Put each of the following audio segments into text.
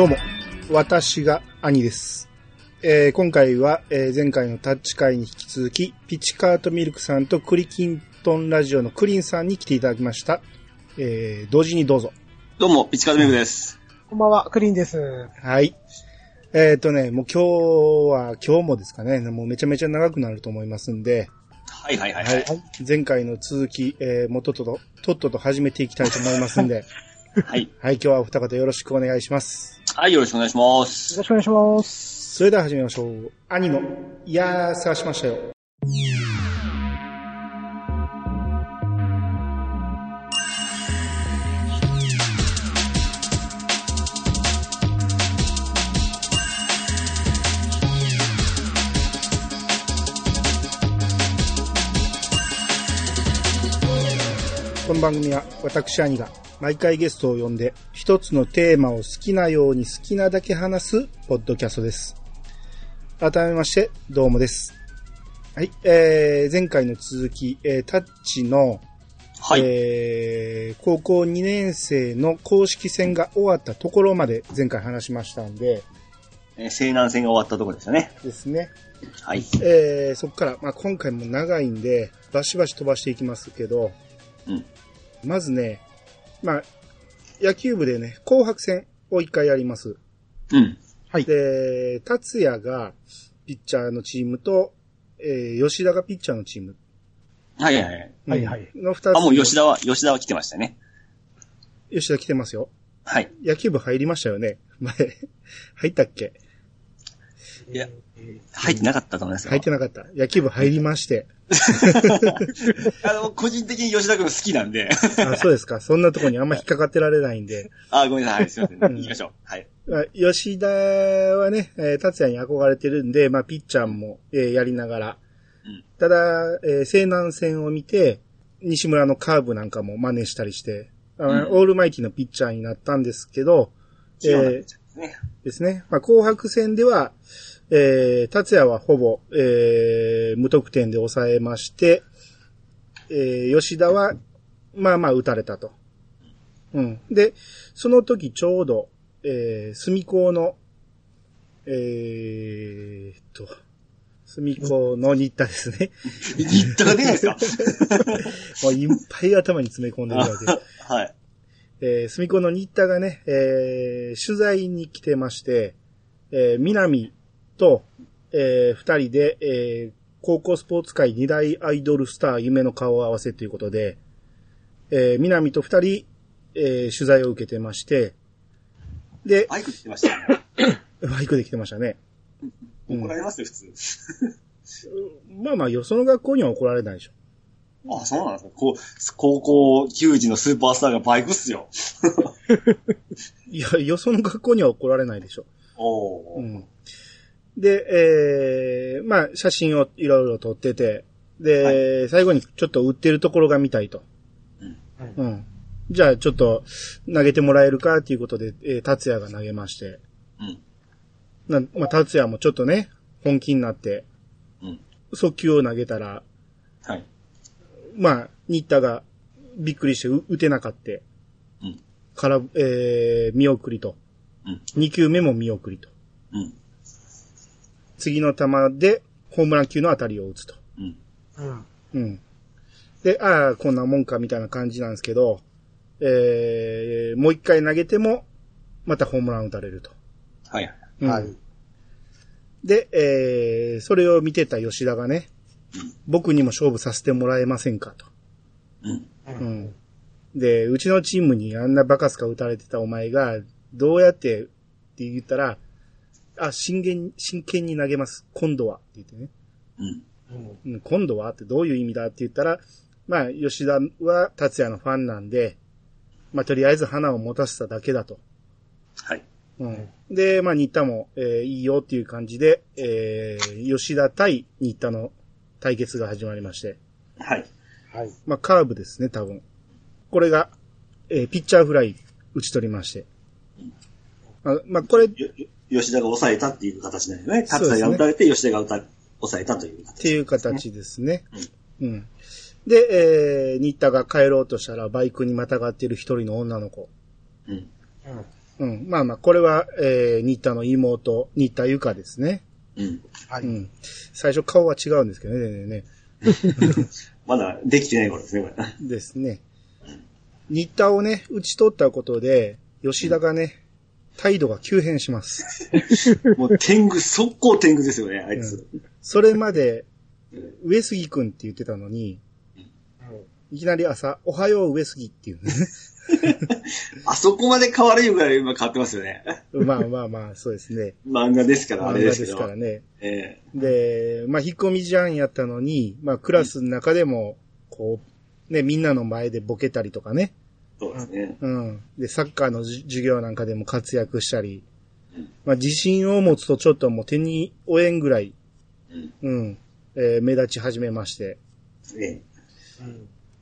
どうも、私が兄です。えー今回は、えー前回のタッチ会に引き続き、ピチカートミルクさんとクリキントンラジオのクリンさんに来ていただきました。えー同時にどうぞ。どうも、ピチカートミルクです。こんばんは、クリーンです。はい。えっ、とね、もう今日は、今日もですかね、もうめちゃめちゃ長くなると思いますんで、はいはいはいははいい。前回の続き、えーもうとっとと、とっとと始めていきたいと思いますんで、はい。はい、今日はお二方よろしくお願いします。はい、よろしくお願いしまよす。ろしくお願いします。それでは始めましょう。兄の、いやー、探しましたよ。の番組は私兄が毎回ゲストを呼んで一つのテーマを好きなように好きなだけ話すポッドキャストです。改めましてどうもです。はい、えー、前回の続き、えー、タッチの、はい。えー、高校2年生の公式戦が終わったところまで前回話しましたんでえー西南戦が終わったところでしたね。ですね。はい。えー、そこから、まあ、今回も長いんで、バシバシ飛ばしていきますけど、うん。まずね、まあ、野球部でね、紅白戦を一回やります。うん。はい。で、達也がピッチャーのチームと、えー、吉田がピッチャーのチーム。はいはいはい。うんはいはいの二つ。あ、もう吉田は、吉田は来てましたね。吉田来てますよ。はい。野球部入りましたよね。前、入ったっけ？いや、入ってなかったと思いますよ。入ってなかった。野球部入りまして。あの、個人的に吉田君好きなんで。あ、そうですか。そんなとこにあんま引っかかってられないんで。あ、ごめんなさい。はい、すいません。うん行きましょう。はい。まあ吉田はね、えー達也に憧れてるんで、まあ、ピッチャーも、えーやりながら。うんただ、えー西南戦を見て、西村のカーブなんかも真似したりして、あのうんオールマイティのピッチャーになったんですけど、えですね。ですね。まあ、紅白戦では、えー、達也はほぼ、えー、無得点で抑えまして、えー、吉田は、まあまあ打たれたと。うん。で、その時ちょうど、えー、隅高の、えーっと、隅高の新田ですね。新田が出ないですか？もういっぱい頭に詰め込んでるわけで。はい。えー、隅っこの新田がね、えー、取材に来てまして、えー、南と、えー、二人で、えー、高校スポーツ界二大アイドルスター夢の顔を合わせということで、えー、南と二人、えー、取材を受けてまして、で、バイク来てましたよね。バイクで来てましたね。うん怒られますよ、普通。まあまあ、よその学校には怒られないでしょ。あ、そうなんですか。こう、高校球児のスーパースターがバイクっすよ。いや、よその学校には怒られないでしょ。おー。うん。で、えー、まあ、写真をいろいろ撮ってて、で、最後にちょっと売ってるところが見たいと。うん。じゃあ、ちょっと、投げてもらえるかっていうことで、えー、達也が投げまして。うん。な、まあ、達也もちょっとね、本気になって、うん。速球を投げたら、はい。まあ、新田がびっくりしてう打てなかった。うん。から、えー、見送りと。うん。2球目も見送りと。うん。次の球で、ホームラン級の当たりを打つと。うん。うん。うん。で、ああ、こんなもんかみたいな感じなんですけど、えー、もう一回投げても、またホームラン打たれると。はい。うんはい。で、えー、それを見てた吉田がね、僕にも勝負させてもらえませんかと。うん。うん。で、うちのチームにあんなバカスカ打たれてたお前が、どうやってって言ったら、あ、真剣に、真剣に投げます。今度は。って言ってね。うん。今度はってどういう意味だって言ったら、まあ、吉田は達也のファンなんで、まあ、とりあえず花を持たせただけだと。はい。うん。で、まあ、新田も、えーいいよっていう感じで、えー吉田対新田の対決が始まりまして、はい。はい。まあ、カーブですね、多分。これが、えーピッチャーフライ打ち取りまして。あまあ、これ、吉田が抑えたっていう形なんですね。そうですね達也が打たれて吉田が打た抑えたという形。ていう形ですね。うん。で、えー、新田が帰ろうとしたら、バイクにまたがっている一人の女の子。うん。ううん。まあまあ、これは、えー、新田の妹、新田ゆかですね。うん。はい。うん。最初顔は違うんですけどね、ねね まだできてない頃ですね、これ。ですね。新田をね、打ち取ったことで、吉田がね、態度が急変します。もう天狗、速攻天狗ですよね、あいつ。それまで、上杉くんって言ってたのに、いきなり朝、おはよう上杉っていうね。あそこまで変わるぐらい今変わってますよね。まあまあまあ、そうですね。漫画ですから、あ漫画れですけど。ですからね。えで、まあ、引っ込みじゃんやったのに、まあ、クラスの中でも、こう、ね、みんなの前でボケたりとかね。えそうですね。うん。で、サッカーのじ授業なんかでも活躍したり、まあ、自信を持つとちょっともう手に負えんぐらい、うん。うん、えー目立ち始めまして。ええ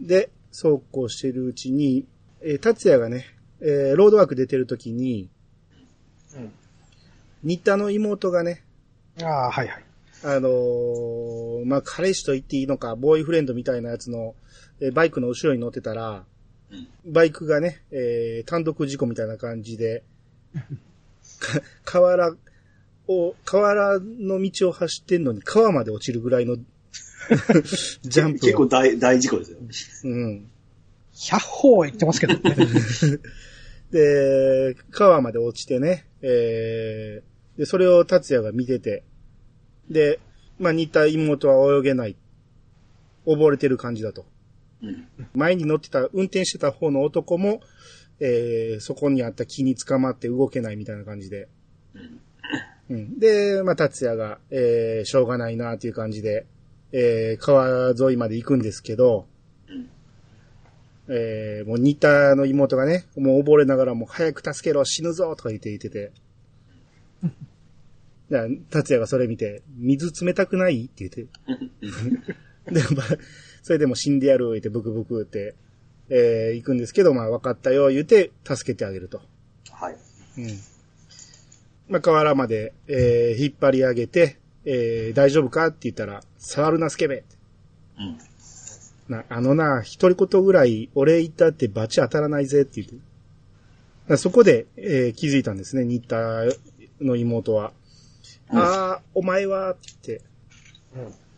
で、そうこうしてるうちに、えー達也がね、えーロードワーク出てる時に、うん新田の妹がね、ああ、はいはい。あのーまあ、彼氏と言っていいのか、ボーイフレンドみたいなやつの、えーバイクの後ろに乗ってたら、バイクがね、えー単独事故みたいな感じで、か河原を、河原の道を走ってんのに川まで落ちるぐらいの ジャンプを。結構大、大事故ですよ。うん。100歩言ってますけどね。で、川まで落ちてね、えー、で、それを達也が見てて、で、まあ、似た妹は泳げない。溺れてる感じだと。うん。前に乗ってた、運転してた方の男も、えー、そこにあった木に捕まって動けないみたいな感じで。うん。で、まあ、達也が、えー、しょうがないなっていう感じで、えー、川沿いまで行くんですけど、えー、もう似たの妹がね、もう溺れながらもう早く助けろ、死ぬぞとか言って言ってて。達也がそれ見て、水冷たくない？って言って。で、まあ、それでも死んでやる言ってブクブクって、えー、行くんですけど、まあ分かったよ言って助けてあげると。はい。うん。まあ、河原まで、えー、引っ張り上げて、えー、大丈夫かって言ったら、触るなスケベ。うん。な、あのな、一人言ぐらい、俺言ったってバチ当たらないぜって言って。そこで、えー気づいたんですね、新田の妹は。うんああ、お前はって言って。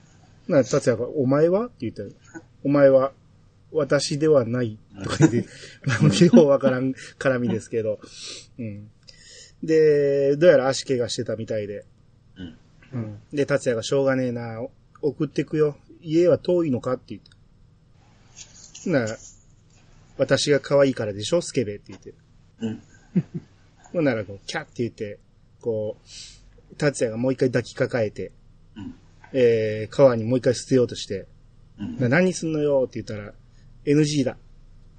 な、達也が、お前はって言ったら、お前は、私ではない、とか言って、わからん絡みですけど。うん。で、どうやら足怪我してたみたいで。うん。うん。で、達也がしょうがねえな、送ってくよ。家は遠いのかって言って。な、私が可愛いからでしょ？スケベって言って。うん。ほんならこう、キャッて言って、こう、達也がもう一回抱きかかえて、うん。えー、川にもう一回捨てようとして、うん。な何すんのよって言ったら、NG だ。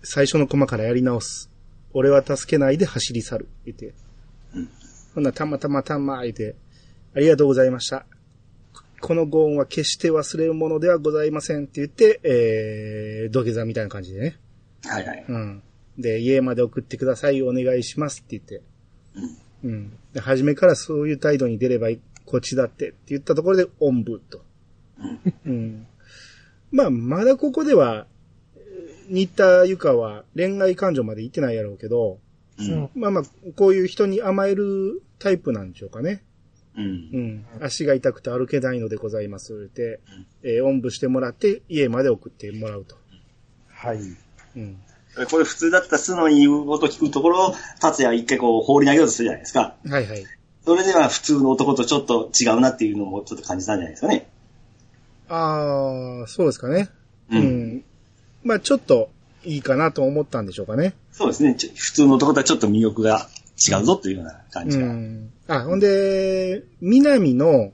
最初のコマからやり直す。俺は助けないで走り去る。言って。うんほんならたまたまたま、言って、ありがとうございました。このご恩は決して忘れるものではございませんって言って、えー、土下座みたいな感じでね。はいはい。うん。で、家まで送ってください。お願いしますって言って。うん。うん。で、初めからそういう態度に出ればいいこっちだってって言ったところで、おんぶと。うん。まあ、まだここでは、えー新田ゆかは恋愛感情まで行ってないやろうけど、う。うんん。まあまあ、こういう人に甘えるタイプなんでしょうかね。う。うんん。足が痛くて歩けないのでございます。言って、えーおんぶしてもらって家まで送ってもらうと。はい。うん。これ普通だったら素の言うこと聞くところを、達也一回こう放り投げようとするじゃないですか。はいはい。それでは普通の男とちょっと違うなっていうのもちょっと感じたんじゃないですかね。ああ、そうですかね。ううんん。まあちょっといいかなと思ったんでしょうかね。そうですね。普通の男とはちょっと魅力が違うぞというような感じうが。ん。あ、ほんで、南の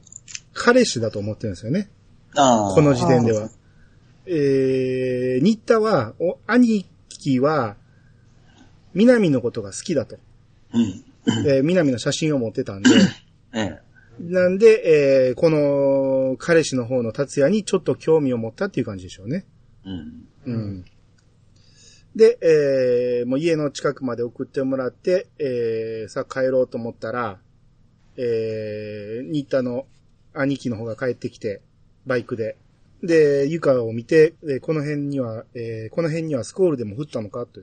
彼氏だと思ってるんですよね。ああ。この時点では。えー、新田は、お、兄貴は、南のことが好きだと。うん。えー南の写真を持ってたんで、ええ。なんで、えーこの彼氏の方の達也にちょっと興味を持ったっていう感じでしょうね。うん。うん。で、えーもう家の近くまで送ってもらって、えーさあ帰ろうと思ったら、えー、新田の兄貴の方が帰ってきて、バイクで。で、床を見て、えーこの辺には、えーこの辺にはスコールでも降ったのかと。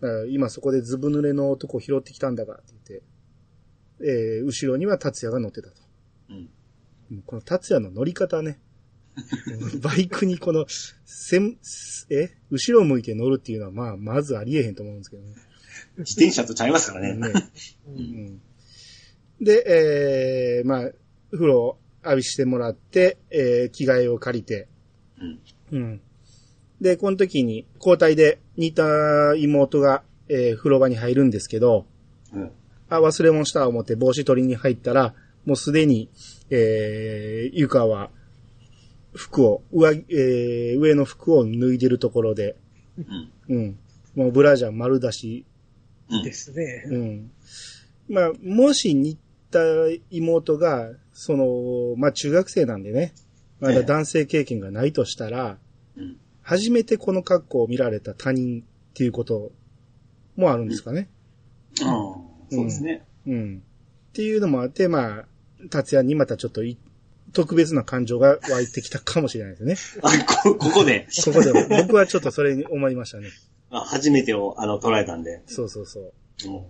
だから今そこでずぶ濡れの男を拾ってきたんだが、って言って、えー後ろには達也が乗ってたと。うん。この達也の乗り方ね。バイクにこの、せん、え後ろ向いて乗るっていうのは、まあ、まずありえへんと思うんですけどね。自転車とちゃいますからね。ねううんんで、えー、まあ、風呂を浴びしてもらって、えー、着替えを借りて、うん。うん。で、この時に交代で似た妹が、えー風呂場に入るんですけど、うん。あ、忘れ物した思って帽子取りに入ったら、もうすでに、えー、ゆかは、服を、上、えー、上の服を脱いでるところで、うん。うん。もうブラジャー丸出し、うん。ですね。うん。まあ、もし似た妹が、その、まあ中学生なんでね、まだ男性経験がないとしたら、うん。初めてこの格好を見られた他人っていうこともあるんですかね。ああ、そうですね。うん。っていうのもあって、まあ、達也にまたちょっとい特別な感情が 湧いてきたかもしれないですね。あ、こ、ここで、ここでも。僕はちょっとそれに思いましたね。あ初めてを、あの、捉えたんで。そうそうそう。うん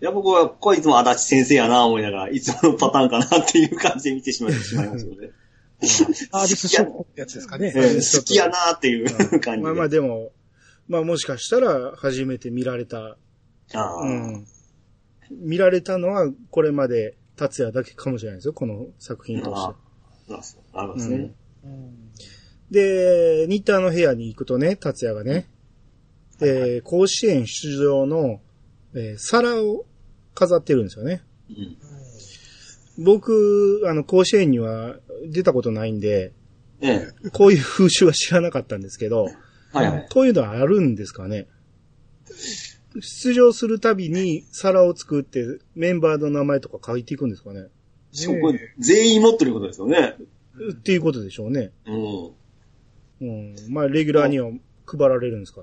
いや、僕は、こいつも足立先生やな、思いながら、いつものパターンかなっていう感じで見てしまいますので。サービスショットってやつですかね。ええ好きやなっていう感じで。まあまあでも、まあもしかしたら初めて見られた、ああうん。見られたのはこれまで達也だけかもしれないですよ、この作品として。あそうなるほどですね。うんで、ニッターの部屋に行くとね、達也がね、えー甲子園出場の、えー皿を飾ってるんですよね。うん。僕、あの、甲子園には出たことないんで、ええ。こういう風習は知らなかったんですけど、はいはい。こういうのはあるんですかね？出場するたびに皿を作ってメンバーの名前とか書いていくんですかねしかもこれ、全員持ってることですよね。っていうことでしょうね。うん。うん。まあ、レギュラーには配られるんですか？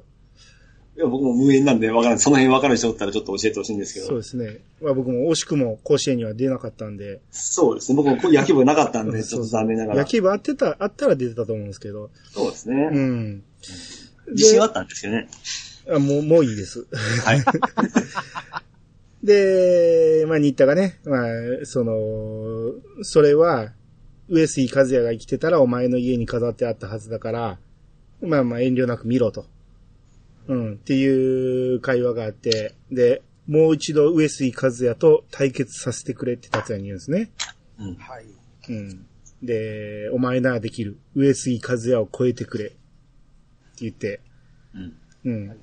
いや、僕も無縁なんで、わからない。その辺わかる人おったらちょっと教えてほしいんですけど。そうですね。まあ僕も惜しくも甲子園には出なかったんで。そうですね。僕も野球部なかったんで、ちょっと残念ながら。野球部あってた、あったら出てたと思うんですけど。そうですね。うん。自信はあったんですけどね。あもう、もういいです。はい。で、まあ、新田がね、まあ、その、それは、上杉和也が生きてたらお前の家に飾ってあったはずだから、まあまあ遠慮なく見ろと。うん、っていう会話があって、で、もう一度上杉和也と対決させてくれって達也に言うんですね。うん。はい。うん。で、お前ならできる。上杉和也を超えてくれ。って言って、うん。うん。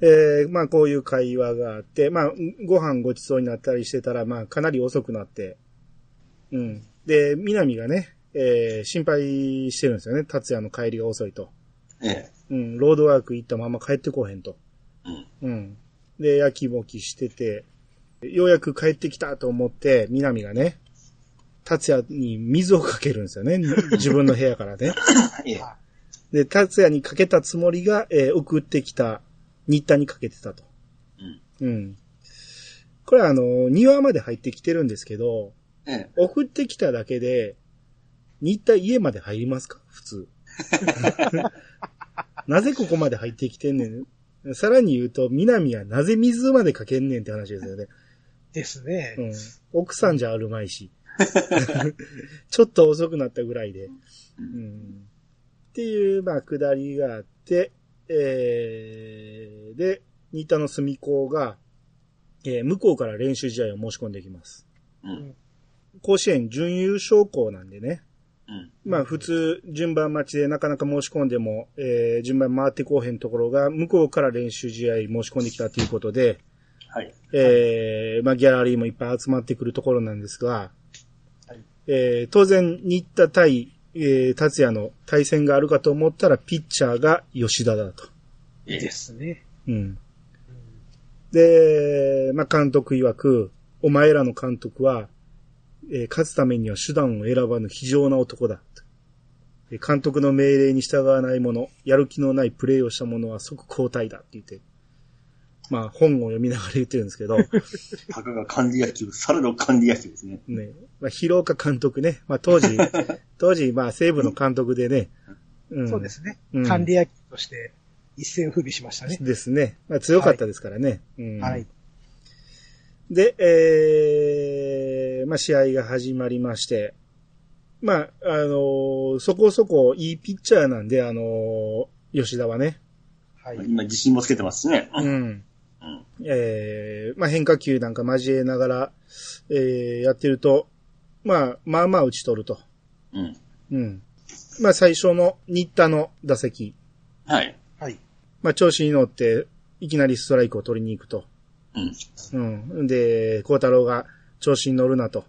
えーまあこういう会話があって、まあご飯ごちそうになったりしてたら、まあかなり遅くなって、うん。で、南がね、えー心配してるんですよね。達也の帰りが遅いと。ええ。うん。ロードワーク行ったまま帰ってこへんと。うん。うん。で、やきもきしてて、ようやく帰ってきたと思って、南がね、達也に水をかけるんですよね。自分の部屋からね。ええ。で、達也にかけたつもりが、えー送ってきた新田にかけてたと。うん。うん。これあの、庭まで入ってきてるんですけど、ええ。送ってきただけで、新田家まで入りますか？普通。なぜここまで入ってきてんねん？さらに言うと、南はなぜ水までかけんねんって話ですよね。ですね。うん。奥さんじゃあるまいし。ちょっと遅くなったぐらいで。うん。っていう、まあ、くだりがあって、えー、で、新田の隅子が、えー向こうから練習試合を申し込んできます。うん。甲子園準優勝校なんでね。うん。まあ普通、順番待ちでなかなか申し込んでも、えー順番回ってこうへんところが、向こうから練習試合申し込んできたということで、はい。えーまあギャラリーもいっぱい集まってくるところなんですが、はいえー当然、新田対、えー達也の対戦があるかと思ったら、ピッチャーが吉田だと。ええ。ですね。うん。うんで、まあ監督曰く、お前らの監督は、えー勝つためには手段を選ばぬ非常な男だ。で監督の命令に従わない者、やる気のないプレーをした者は即交代だって言って、まあ本を読みながら言ってるんですけど、たかが管理野球、さらの管理野球ですね。ね、まあ広岡監督ね、まあ当時、当時まあ西部の監督でね、うん、そうですねうん。管理野球として、一戦不備しましたね。ですね。まあ、強かったですからね。うんはい。で、えー、まあ、試合が始まりまして、まあ、あのーそこそこいいピッチャーなんで、あのー吉田はね。はい。今自信もつけてますしね。うん。うん。えー、まあ、変化球なんか交えながら、えー、やってると、まあ、まあまあ打ち取ると。うん。うん。まあ、最初の新田の打席。はい。はい。まあ、調子に乗って、いきなりストライクを取りに行くと。うん。うん。で、孝太郎が調子に乗るなと。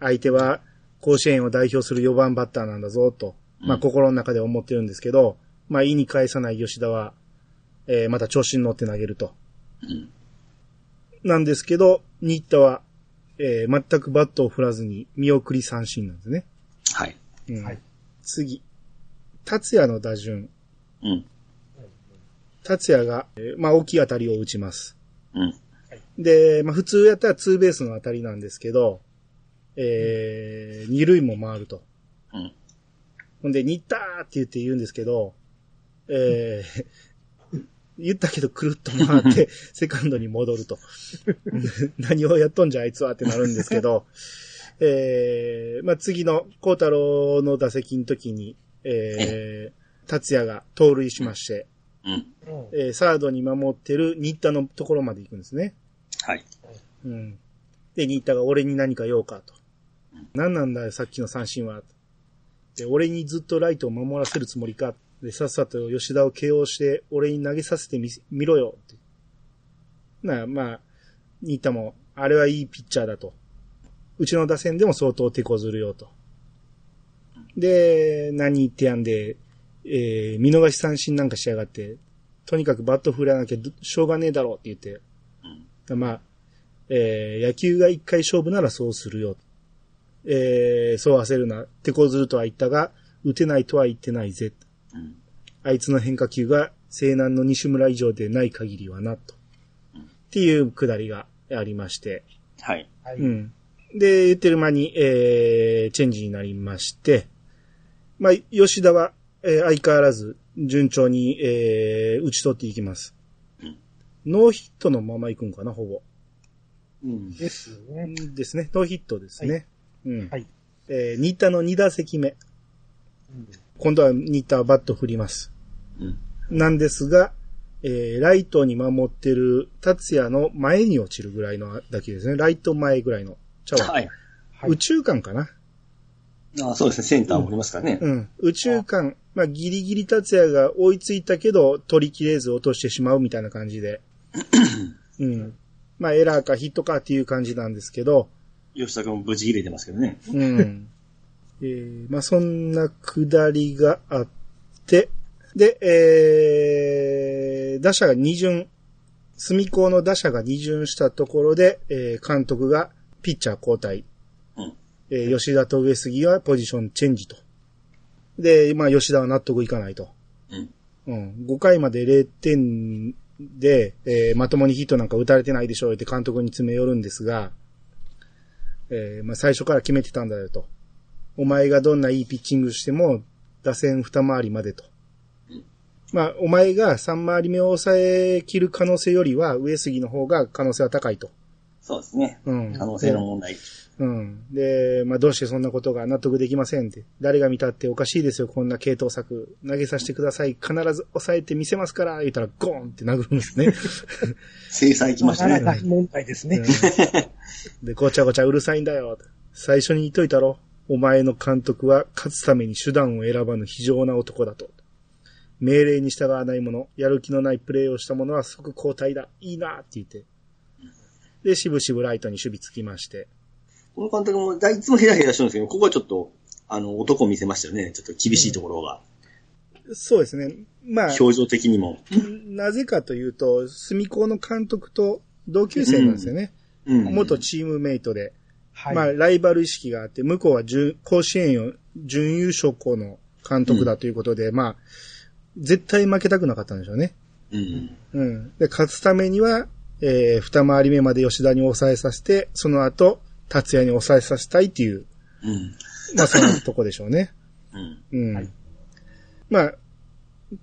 相手は甲子園を代表する4番バッターなんだぞと。まあうん心の中で思ってるんですけど、まあ意に返さない吉田は、えーまた調子に乗って投げると。うん。なんですけど、新田は、えー全くバットを振らずに見送り三振なんですね。はい。うんはい次。達也の打順。うん。達也が、えーまあ大きい当たりを打ちます。うん。で、まあ普通やったらツーベースの当たりなんですけど、えー、二塁も回ると。うん。ほんで、にったーって言って言うんですけど、えー、言ったけどくるっと回って、セカンドに戻ると。何をやっとんじゃあいつはってなるんですけど、えー、まあ次の孝太郎の打席の時に、えー、達也が盗塁しまして、うん。うんえーサードに守ってる新田のところまで行くんですね。はい。うん。で、新田が俺に何か用かとうん。何なんだよ、さっきの三振は。で、俺にずっとライトを守らせるつもりか。で、さっさと吉田を KO して、俺に投げさせてみ、見ろよ。って。な、まあ、新田も、あれはいいピッチャーだと。うちの打線でも相当手こずるよと。で、何言ってやんで、えー、見逃し三振なんかしやがって、とにかくバット振らなきゃしょうがねえだろうって言って、うん。まあ、えー野球が一回勝負ならそうするよ。えーそう焦るな。手こずるとは言ったが、打てないとは言ってないぜ。うん。あいつの変化球が西南の西村以上でない限りはな、と。っていうくだりがありまして。はい。はい。うん。で、言ってる間に、えーチェンジになりまして、まあ、吉田は、えー相変わらず順調に、えー打ち取っていきます。うんノーヒットのまま行くんかな、ほぼ。うん。ですね。ですね。ノーヒットですね。うん。はい。えー、新田の2打席目。うん今度は新田はバット振ります。うん。なんですが、えー、ライトに守ってる達也の前に落ちるぐらいの打球ですね。ライト前ぐらいの。ちゃうわはい。はい宇宙間かな。あそうですね。センターもおりますからね。うん。宇宙間、まあ、ギリギリ達也が追いついたけど、取り切れず落としてしまうみたいな感じで。うん。まあ、エラーかヒットかっていう感じなんですけど、吉田君も無事入れてますけどね。うん。えー、まあ、そんなくだりがあって、で、えー、打者が二巡、隅高の打者が二巡したところで、えー、監督がピッチャー交代。うん。えー吉田と上杉はポジションチェンジと。で、まあ、吉田は納得いかないと。うん。うん。5回まで0点で、えーまともにヒットなんか打たれてないでしょうって監督に詰め寄るんですが、えーまあ、最初から決めてたんだよと。お前がどんないいピッチングしても、打線二回りまでと。まあ、お前が三回り目を抑え切る可能性よりは、上杉の方が可能性は高いと。そうですね。うん。可能性の問題。うん。で、まあ、どうしてそんなことが納得できませんって。誰が見たっておかしいですよ、こんな系統策。投げさせてください。必ず抑えてみせますから、言ったらゴーンって殴るんですね。制裁来ましたね。問題ですね。で、ごちゃごちゃうるさいんだよ。最初に言っといたろ。お前の監督は勝つために手段を選ばぬ非常な男だと。命令に従わない者、やる気のないプレーをした者は即交代だ。いいなって言って。で、しぶしぶライトに守備つきまして。この監督もだいつもヘラヘラしてるんですけど、ここはちょっと、あの、男見せましたよね。ちょっと厳しいところが。そうですね。まあ、表情的にも。なぜかというと、隅高の監督と同級生なんですよね。うん。元チームメイトで。はい。まあ、ライバル意識があって、向こうは準甲子園を準優勝校の監督だということで、まあ、絶対負けたくなかったんでしょうね。うん。うん。で、勝つためには、えー、二回り目まで吉田に抑えさせて、その後、達也に抑えさせたいっていう、うん。まあ、そのとこでしょうね。うん。うん。はいまあ、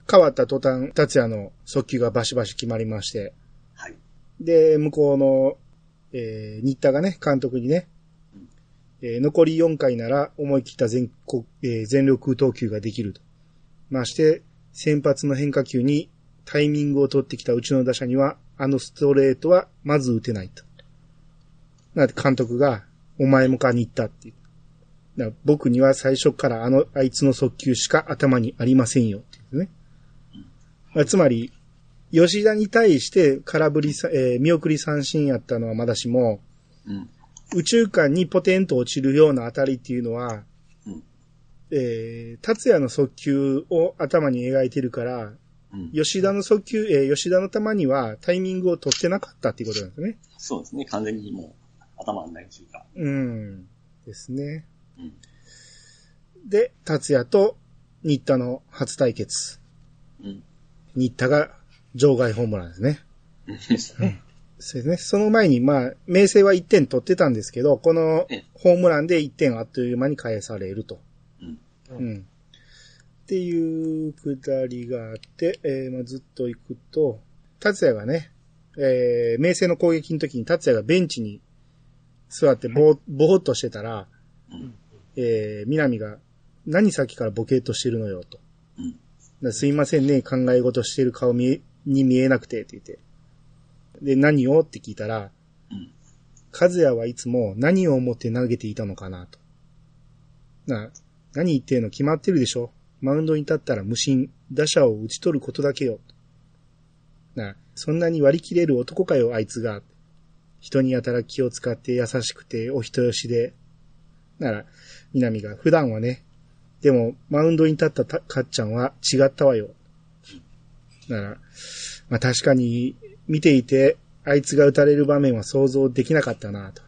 変わった途端、達也の速球がバシバシ決まりまして、はい。で、向こうの、えー、新田がね、監督にね、えー残り4回なら思い切った全国、えー全力投球ができると。まして、先発の変化球にタイミングを取ってきたうちの打者には、あのストレートはまず打てないと。なので監督が、お前もかに言ったっていう。だ僕には最初からあの、あいつの速球しか頭にありませんよっていうね。まあつまり、吉田に対して空振りさ、えー見送り三振やったのはまだしも、うん。宇宙間にポテンと落ちるような当たりっていうのは、うんえー、達也の速球を頭に描いてるから、うん。吉田の速球、えー吉田の球にはタイミングを取ってなかったっていうことなんですね。そうですね。完全にもう、頭がないというか。うん。ですね。うん。で、達也と新田の初対決。うん。新田が場外ホームランですね。うん。そうですね。その前に、まあ、明星は1点取ってたんですけど、このええホームランで1点あっという間に返されると。うん。うん。っていうくだりがあって、えーまあ、ずっと行くと、達也がね、えー、明星の攻撃の時に達也がベンチに座ってぼー、ぼーっとしてたら、うん。えー、南が、何さっきからボケーっとしてるのよ、と。うん。だすいませんね、考え事してる顔見え、に見えなくて、って言って。で、何を？って聞いたら、うん。和也はいつも何を思って投げていたのかなと。な、何言ってんの決まってるでしょマウンドに立ったら無心、打者を打ち取ることだけよ。な、そんなに割り切れる男かよ、あいつが。人にやたら気を使って優しくてお人よしで。なら、南が普段はね、でも、マウンドに立ったたかっちゃんは違ったわよ。なら、まあ確かに、見ていて、あいつが打たれる場面は想像できなかったなと。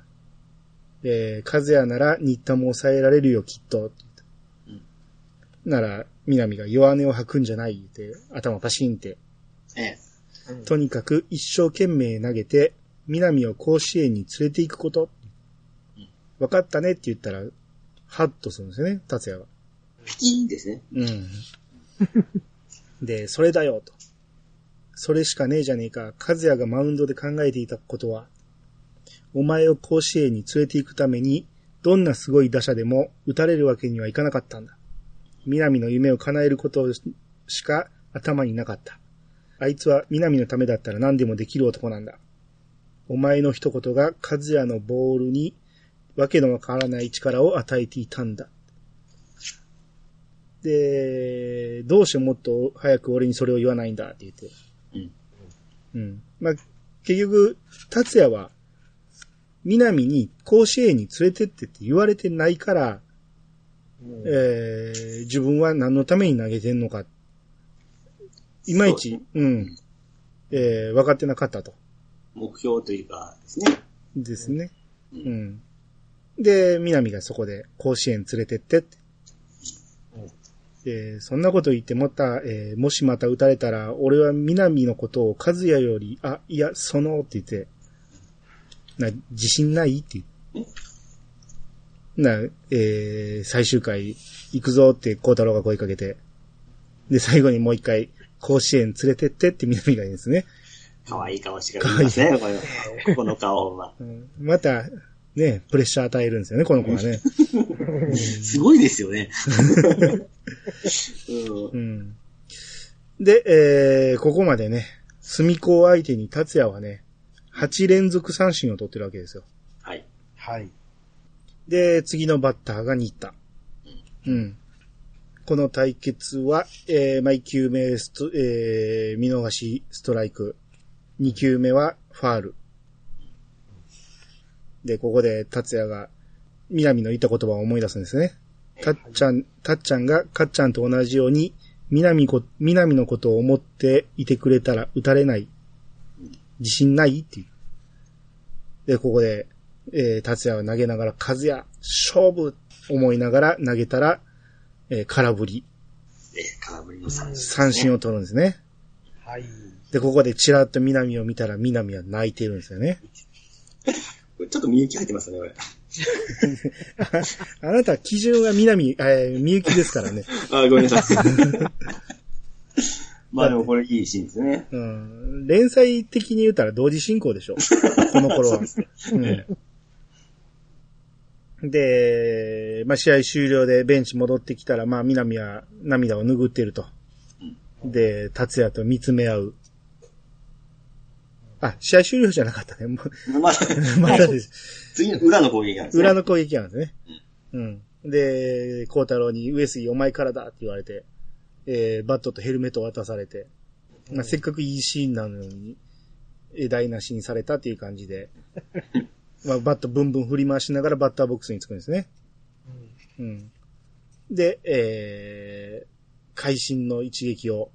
で、和也なら新田も抑えられるよ、きっと。なら、南が弱音を吐くんじゃないって、頭パシンって。ええ。とにかく一生懸命投げて、南を甲子園に連れて行くこと。分かったねって言ったら、ハッとするんですよね、達也は。ピキーンですね。うん。で、それだよ、と。それしかねえじゃねえか。和也がマウンドで考えていたことは、お前を甲子園に連れて行くために、どんなすごい打者でも打たれるわけにはいかなかったんだ。南の夢を叶えることしか頭になかった。あいつは南のためだったら何でもできる男なんだ。お前の一言が和也のボールにわけのわからない力を与えていたんだ。で、どうしてもっと早く俺にそれを言わないんだって言って。うん。うん。まあ、結局、達也は、南に甲子園に連れてってって言われてないから、うんえー、自分は何のために投げてんのか、いまいち、うん、えー、分かってなかったと。目標というかですね。ですね。う。うんん。で、南がそこで甲子園連れてってって。で、そんなこと言ってもった、えーもしまた撃たれたら、俺は南のことを和也より、あ、いや、その、って言って、な、自信ないって言ってな、えー、最終回、行くぞって孝太郎が声かけて、で、最後にもう一回、甲子園連れてってって南が言うんですね。可愛い顔してから言いますね。これここの顔は。うんまた、ね、プレッシャー与えるんですよね、この子はね。すごいですよね。うんうん。で、えー、ここまでね、隅子を相手に達也はね、8連続三振を取ってるわけですよ。はい。はい。で、次のバッターが新田。うん。この対決は、えー、毎球目スト、えー、見逃しストライク。2球目はファール。で、ここで達也が、南の言った言葉を思い出すんですね。たっちゃん、たっちゃんがかっちゃんと同じように、南こ、南のことを思っていてくれたら打たれない。自信ない？っていう。で、ここで、えー、達也は投げながら、和也、勝負思いながら投げたら、えー空振り、えー、空振りの三振、三振を取るんですね。はい。で、ここでチラッと南を見たら、南は泣いてるんですよね。ちょっとみゆき入ってますよね、これ。あなた、基準は南、えー、みゆきですからね。あ、ごめんなさい。まあでもこれいいシーンですね。うん。連載的に言ったら同時進行でしょ。この頃は。うん。で、まあ、試合終了でベンチ戻ってきたら、まあ、南は涙を拭ってると。で、達也と見つめ合う。あ、試合終了じゃなかったね。もまあ、う まだです。次の裏の攻撃なんですね。裏の攻撃なんですね。うん。で、孝太郎に上杉お前からだって言われて、えー、バットとヘルメットを渡されて、まあ、せっかくいいシーンなのに、え台無しにされたっていう感じで、まあ、バットブンブン振り回しながらバッターボックスにつくんですね。うん。で、えー、会心の一撃を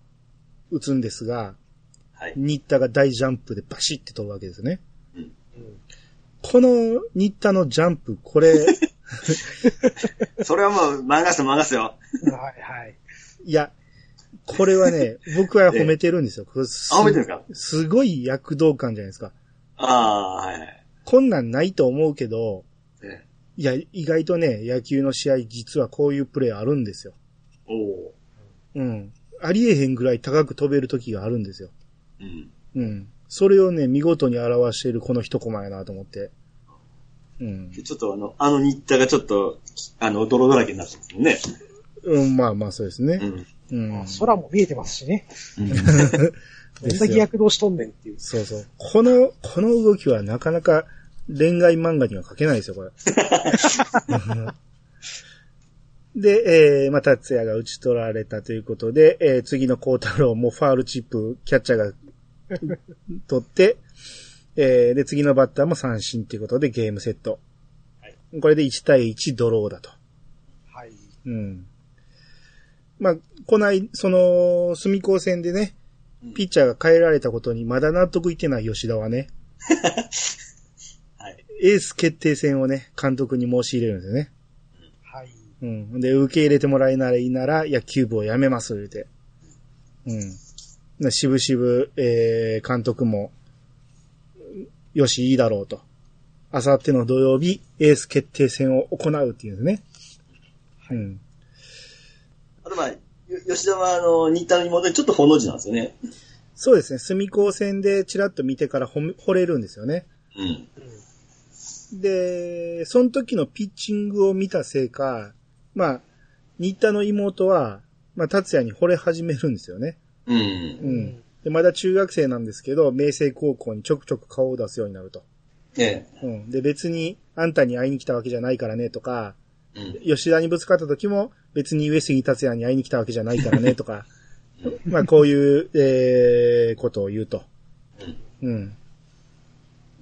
打つんですが、はい。新田が大ジャンプでバシッて飛ぶわけですね。うん。この新田のジャンプ、これ、それはもう、任せ任せよ。はいはい。いや、これはね、僕は褒めてるんですよ。褒めてるんですか？すごい躍動感じゃないですか。ああ、はいはい。こんなんないと思うけど、ねいや、意外とね、野球の試合実はこういうプレーあるんですよ。おおうん。ありえへんぐらい高く飛べる時があるんですよ。うん。うん。それをね、見事に表しているこの一コマやなと思って。うん。ちょっとあの、あの新田がちょっと、あの、泥だらけになってますもんね。うん、まあまあそうですね。うん。うん。まあ空も見えてますしね。うん どんだけ躍動しとんねんっていう。そうそう。この、この動きはなかなか恋愛漫画には書けないですよ、これ。で、えー、またつやが打ち取られたということで、えー、次の孝太郎もファールチップ、キャッチャーが取って、えー、で、次のバッターも三振ということでゲームセット。これで1対1ドローだと。はい。うん。まあ、こない、その、隅高戦でね、ピッチャーが変えられたことにまだ納得いってない吉田はね、はい。エース決定戦をね、監督に申し入れるんですよね。はい。うん。で、受け入れてもらえならいいなら、野球部を辞めます、言うて。うん。でしぶしぶ、えー、監督も、よし、いいだろうと。あさっての土曜日、エース決定戦を行うっていうんですね。うん。あとまあ、よ吉田はあの、新田の妹にちょっとほの字なんですよね。そうですね。隅高戦でチラッと見てから惚れるんですよね。うん。で、その時のピッチングを見たせいか、まあ、新田の妹は、まあ、達也に惚れ始めるんですよね。う。うんん。で、まだ中学生なんですけど、明星高校にちょくちょく顔を出すようになると。えうん。で、別に、あんたに会いに来たわけじゃないからね、とか、え。うん。吉田にぶつかった時も、別に上杉達也に会いに来たわけじゃないからね、とか、まあ、こういう、えー、ことを言うと。うん。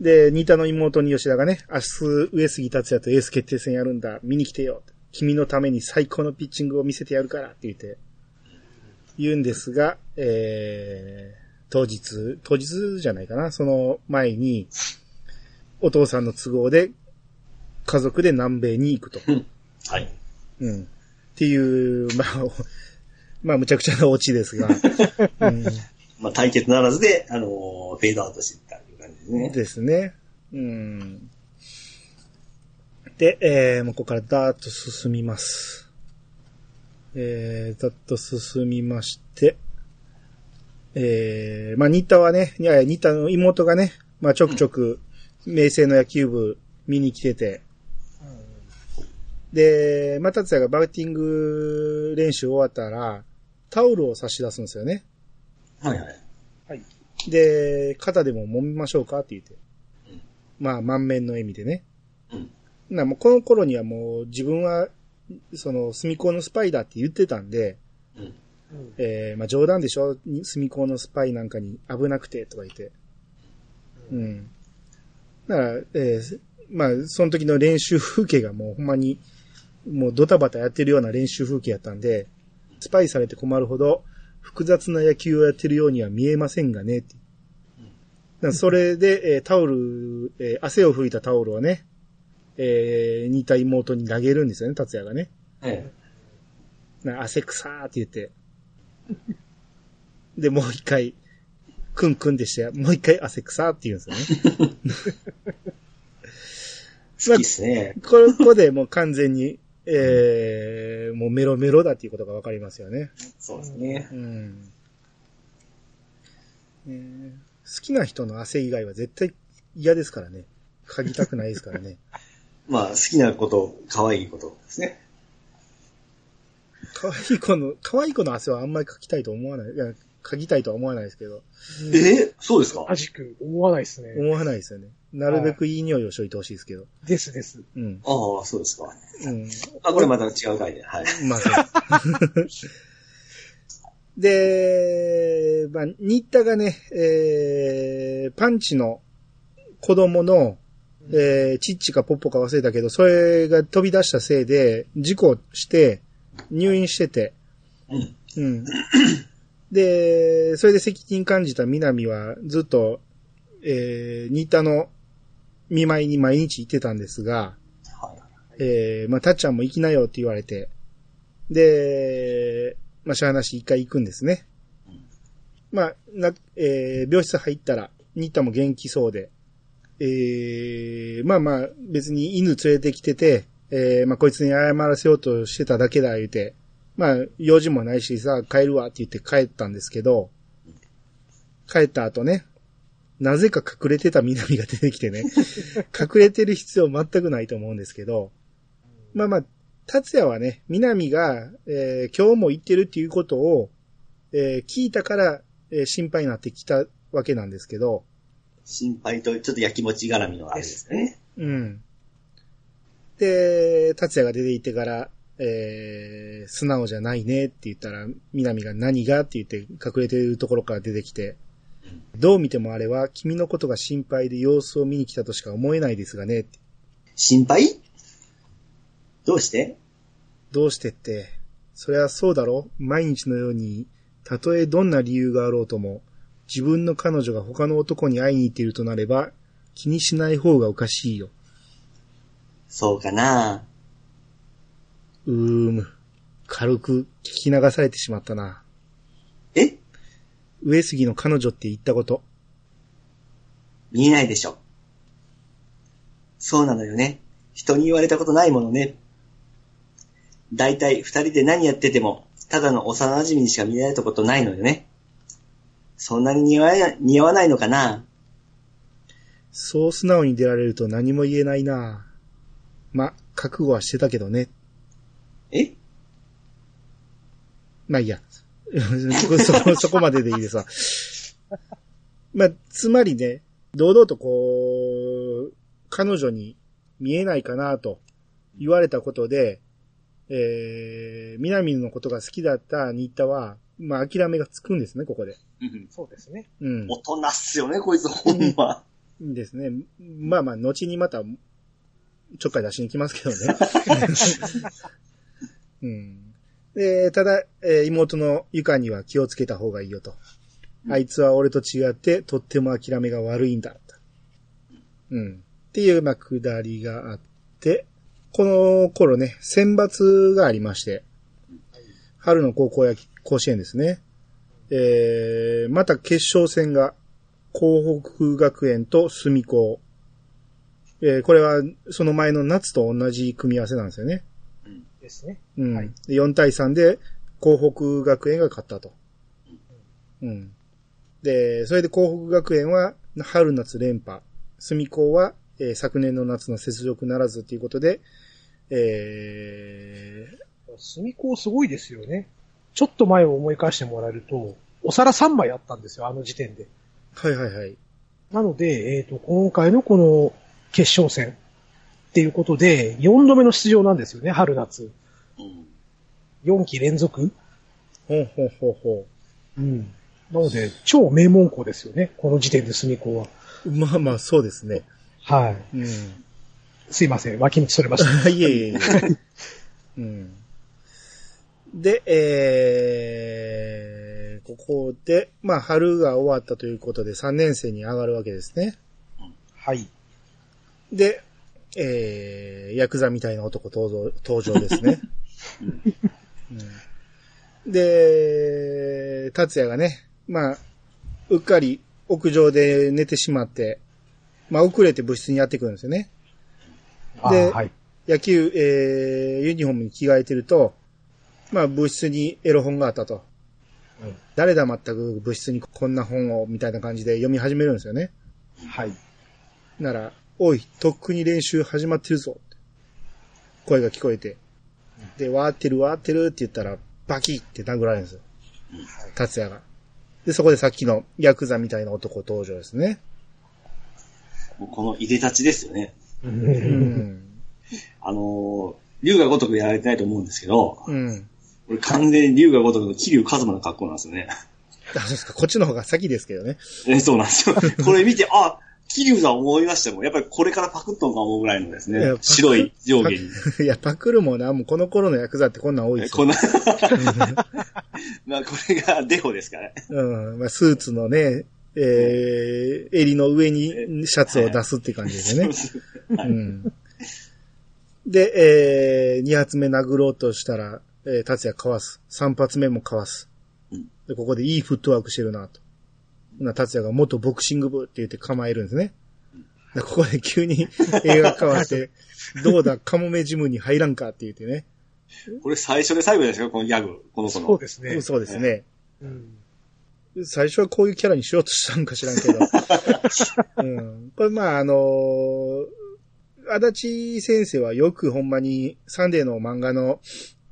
で、新田の妹に吉田がね、明日、上杉達也とエース決定戦やるんだ、見に来てよ。君のために最高のピッチングを見せてやるからって言って、言うんですが、えー、当日、当日じゃないかな、その前に、お父さんの都合で、家族で南米に行くと。はい。うん。っていう、まあ、おまあ、むちゃくちゃなオチですが、うん、まあ、対決ならずで、あのーフェードアウトしていったという感じですね。ですね。うん。で、えー、もうここからダーッと進みます。えー、ダーッと進みまして、えー、まあ、新田はね、いやいや、新田の妹がね、まあ、ちょくちょく、明星の野球部見に来てて、で、またつやがバッティング練習終わったら、タオルを差し出すんですよね。はいはい。はい。で、肩でも揉みましょうかって言って。うんまあ、満面の笑みでね。うん。な、もうこの頃にはもう自分は、その、隅っこのスパイだって言ってたんで、うん。うん。えー、まあ冗談でしょ？隅っこのスパイなんかに危なくて、とか言って。うん。だから、えー、まあ、その時の練習風景がもうほんまに、もうドタバタやってるような練習風景やったんで、スパイされて困るほど、複雑な野球をやってるようには見えませんがね、それで、えータオル、えー汗を拭いたタオルをね、えー似た妹に投げるんですよね、達也がね。えな汗臭ーって言って。で、もう一回、クンクンでして、もう一回汗臭ーって言うんですよね。え。好きですね。ここでもう完全に、えー、もうメロメロだっていうことがわかりますよね。そうですね。うん。えー好きな人の汗以外は絶対嫌ですからね。嗅ぎたくないですからね。まあ、好きなこと、可愛いことですね。可愛い子の、可愛い子の汗はあんまり嗅ぎたいと思わない。いや、嗅ぎたいとは思わないですけど、え？そうですか？同じく思わないですね。思わないですよね。なるべくいい匂いをしといてほしいですけど。ですです。うん。ああ、そうですか。うん。あ、これまた違う回で。はい。まあそう。で、まあ、新田がね、えー、パンチの子供の、えー、チッチかポッポか忘れたけど、それが飛び出したせいで、事故して、入院してて、うん。うん。で、それで責任感じた南はずっと、えー、新田の見舞いに毎日行ってたんですが、はい。えー、まあ、たっちゃんも行きなよって言われて、で、まあ、しゃあなし一回行くんですね。まあ、な、えー、病室入ったら、新田も元気そうで、えー、まあまあ、別に犬連れてきてて、えー、まあ、こいつに謝らせようとしてただけだ、言うて、まあ、用事もないしさ、帰るわって言って帰ったんですけど、帰った後ね、なぜか隠れてた南が出てきてね、隠れてる必要全くないと思うんですけど、まあまあ、達也はね、南が、えー今日も行ってるっていうことを、えー聞いたから、えー心配になってきたわけなんですけど、心配とちょっと焼きもち絡みのあれですね。うん。で、達也が出て行ってから、えー素直じゃないねって言ったら、南が何がって言って隠れてるところから出てきて、どう見てもあれは君のことが心配で様子を見に来たとしか思えないですがねって。心配？どうして？どうしてって、そりゃそうだろ毎日のように、たとえどんな理由があろうとも、自分の彼女が他の男に会いに行っているとなれば、気にしない方がおかしいよ。そうかなうーむ。軽く聞き流されてしまったな。え？上杉の彼女って言ったこと。見えないでしょ。そうなのよね。人に言われたことないものね。だいたい二人で何やってても、ただの幼馴染にしか見られたことないのよね。そんなに似合わない似合わないのかな？そう素直に出られると何も言えないな。ま、覚悟はしてたけどね。え？まあいいや。そ、そこまででいいですわ。まあ、つまりね、堂々とこう、彼女に見えないかなと言われたことで、えー、南のことが好きだった新田は、まあ諦めがつくんですね、ここで。そうですね。うん。大人っすよね、こいつ、ほんま。ですね。まあまあ、後にまた、ちょっかい出しに来ますけどね。うん。で、ただ、えー妹のゆかには気をつけた方がいいよと。あいつは俺と違って、とっても諦めが悪いんだ。とうん。っていう、まあ、くだりがあって、この頃ね、選抜がありまして、春の高校野球甲子園ですね。えー、また決勝戦が、東北学園と住高。えー、これは、その前の夏と同じ組み合わせなんですよね。ですね。うん。はいで4対3で、東北学園が勝ったと。うん。で、それで東北学園は、春夏連覇。住高は、えー昨年の夏の雪辱ならずということで、え隅高すごいですよね。ちょっと前を思い返してもらえると、お皿3枚あったんですよ、あの時点で。ー、はいはいはい。なので、えっ、と、今回のこの決勝戦っていうことで、4度目の出場なんですよね、春夏。うん4期連続ほうほうほうほうん。なので、超名門校ですよね、この時点で隅高は。う。まあまあ、そうですね。はい。うん。すいません、脇道それました。いえいえいえ。うん。で、えー、ここで、まあ、春が終わったということで3年生に上がるわけですね。はい。で、えー、ヤクザみたいな男登場、登場ですね。うん、で、達也がね、まあ、うっかり屋上で寝てしまって、まあ、遅れて部室にやってくるんですよね。ではい。野球、えー、ユニフォームに着替えてると、まあ、部室にエロ本があったと。誰だ全く部室にこんな本を、みたいな感じで読み始めるんですよね。はい。なら、おい、とっくに練習始まってるぞ。声が聞こえて。で、わーってるわーってるって言ったら、バキって殴られるんですよ。達也が。で、そこでさっきのヤクザみたいな男登場ですね。もうこの入れ立ちですよね。ううんん。あのー、竜が如くやられてないと思うんですけど、うん。これ完全に竜が如くの桐生一馬の格好なんですよね。あ、そうですか。こっちの方が先ですけどね。えそうなんですよ。これ見て、あ、桐生だ思いましたもん。やっぱりこれからパクっとんか思うぐらいのですね白い上下に。いや、パクるもな、もうこの頃のヤクザってこんなん多いですよ。こんな、まあこれがデフォですからね。うん。まあ、スーツのね、えー、襟の上にシャツを出すって感じですよね。うん。で、えー、二発目殴ろうとしたら、えー、達也かわす。三発目もかわすうん。で、ここでいいフットワークしてるなと。な、達也が元ボクシング部って言って構えるんですね。でここで急に 映画変わって、どうだ、カモメジムに入らんかって言ってね。これ最初で最後ですよ、このギャグ。この子の。そうですね。そうですね。うん最初はこういうキャラにしようとしたんか知らんけど。うん、これまああのー足立先生はよくほんまにサンデーの漫画の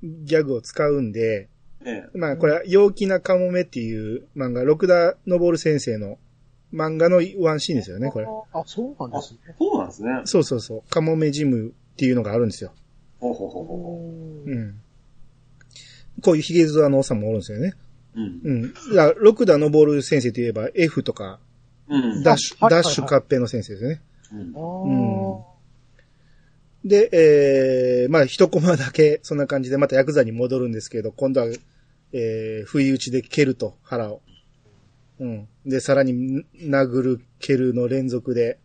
ギャグを使うんで、ええまあこれは陽気なカモメっていう漫画、六田昇先生の漫画のワンシーンですよね、これ。あ、そうなんあ、ですね。そうなんですね。そうそうそう。カモメジムっていうのがあるんですよ。ほうほうほうほうん。こういうヒゲズワのおさんもおるんですよね。う。うん。うん。だから六田昇先生といえば F とか、うん。ダッシュ、ダッシュ合併の先生ですね。うんあーで、えー、まあ、一コマだけ、そんな感じでまたヤクザに戻るんですけど、今度は、えー、不意打ちで蹴ると、腹を。うん。で、さらに、ん殴る、蹴るの連続で、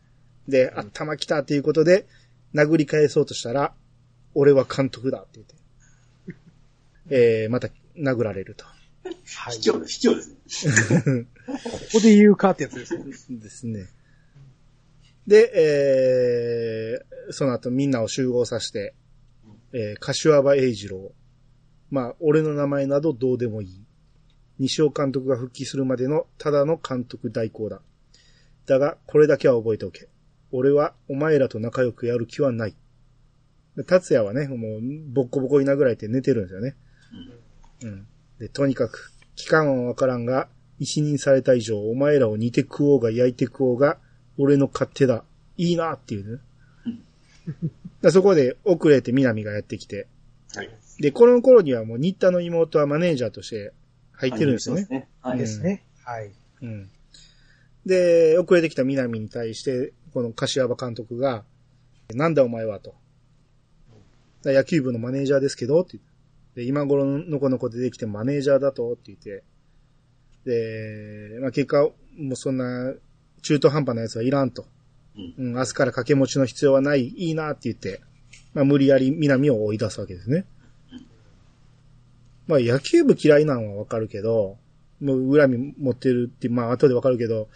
で、頭きたっていうことで、殴り返そうとしたら、俺は監督だって言って、えー、また殴られると。はい。卑怯です、卑怯ですね。ここで言うかってやつですね。ですね。で、えー、その後みんなを集合させて、えー、柏場英二郎。まあ、俺の名前などどうでもいい。西尾監督が復帰するまでのただの監督代行だ。だが、これだけは覚えておけ。俺はお前らと仲良くやる気はない。達也はね、もう、ボッコボコに殴られて寝てるんですよね。うん。で、とにかく、期間はわからんが、一任された以上、お前らを煮て食おうが焼いて食おうが、俺の勝手だ。いいなっていうね。だそこで遅れて南がやってきて、はい。で、この頃にはもう新田の妹はマネージャーとして入ってるんですよね。ね。はい。ですね。はい。うん。で、遅れてきた南に対して、この柏場監督が、なんだお前はと。だ野球部のマネージャーですけど、って言ってで、今頃のこの子出てきてマネージャーだと、って言って。で、まあ、結果、もうそんな、中途半端な奴はいらんと。うんうん、明日から掛け持ちの必要はない、いいなって言って、まあ、無理やり南を追い出すわけですね。まあ、野球部嫌いなのはわかるけど、もう恨み持ってるって、まあ、後でわかるけど、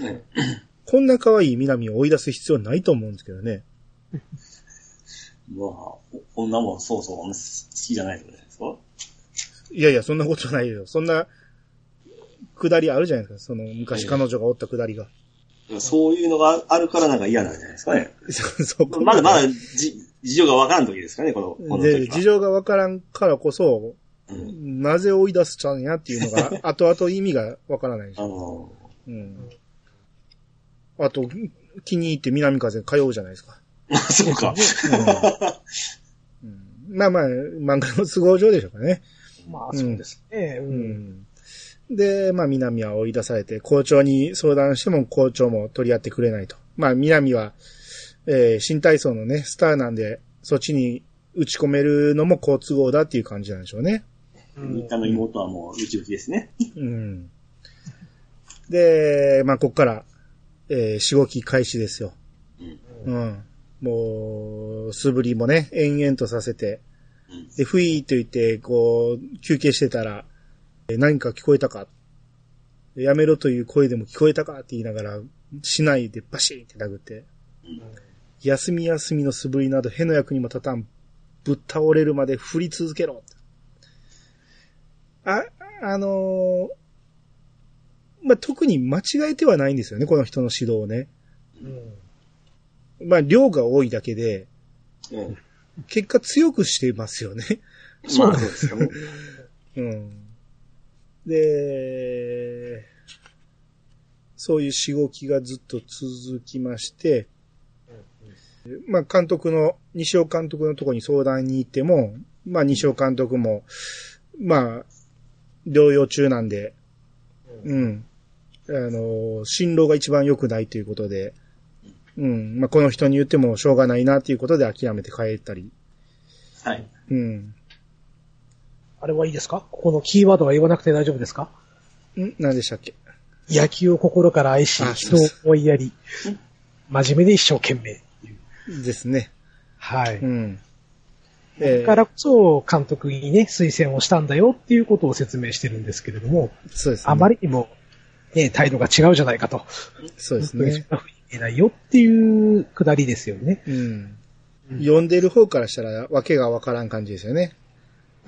ね こんな可愛い南を追い出す必要ないと思うんですけどね。まあ、お女もそうそう、好きじゃないってことですか？いやいや、そんなことないよ。そんな、くだりあるじゃないですか。その、昔彼女がおったくだりが。そういうのがあるからなんか嫌なんじゃないですかね。そ そこまだまだじ事情がわからん時ですかね、この、こので。事情がわからんからこそ、うんなぜ追い出すちゃうんやっていうのが、後々意味がわからないでしあょ。の、うん。あと、気に入って南風通うじゃないですか。そうか。うんまあまあ、漫画の都合上でしょうかね。まあ、そうですね。う。うんん。で、まあ、南は追い出されて、校長に相談しても校長も取り合ってくれないと。まあ、南は、えー新体操のね、スターなんで、そっちに打ち込めるのも好都合だっていう感じなんでしょうね。新田の妹はもう、内々ですね。うん。で、まあ、こっから、えー、しごき開始ですよ。うん。うん。もう、素振りもね、延々とさせてうん、で、ふいーと言って、こう、休憩してたら、え何か聞こえたか？やめろという声でも聞こえたか？って言いながら、しないでバシーって殴って、休み休みの素振りなどへの役にも立たん、ぶっ倒れるまで振り続けろ。あ、あのーまあ、特に間違えてはないんですよね、この人の指導をね。うん。まあ、量が多いだけで、うん。結果強くしてますよね。まあ、そうですよね。うん。で、そういうしごきがずっと続きまして、まあ、監督の、西尾監督のところに相談に行っても、まあ、西尾監督も、まあ、療養中なんで、うん。あの、進路が一番良くないということで、うん。まあ、この人に言ってもしょうがないなということで諦めて帰ったり、はい。うん。あれはいいですか？ここのキーワードは言わなくて大丈夫ですか？ん？何でしたっけ？野球を心から愛しあ、人を思いやり、真面目で一生懸命。ですね。はい。うん。だからこそ監督にね、推薦をしたんだよっていうことを説明してるんですけれども、そうですね。あまりにも、ね、態度が違うじゃないかと。そうですね。そんな風に言えないよっていうくだりですよね。うん。読んでる方からしたらわけがわからん感じですよね。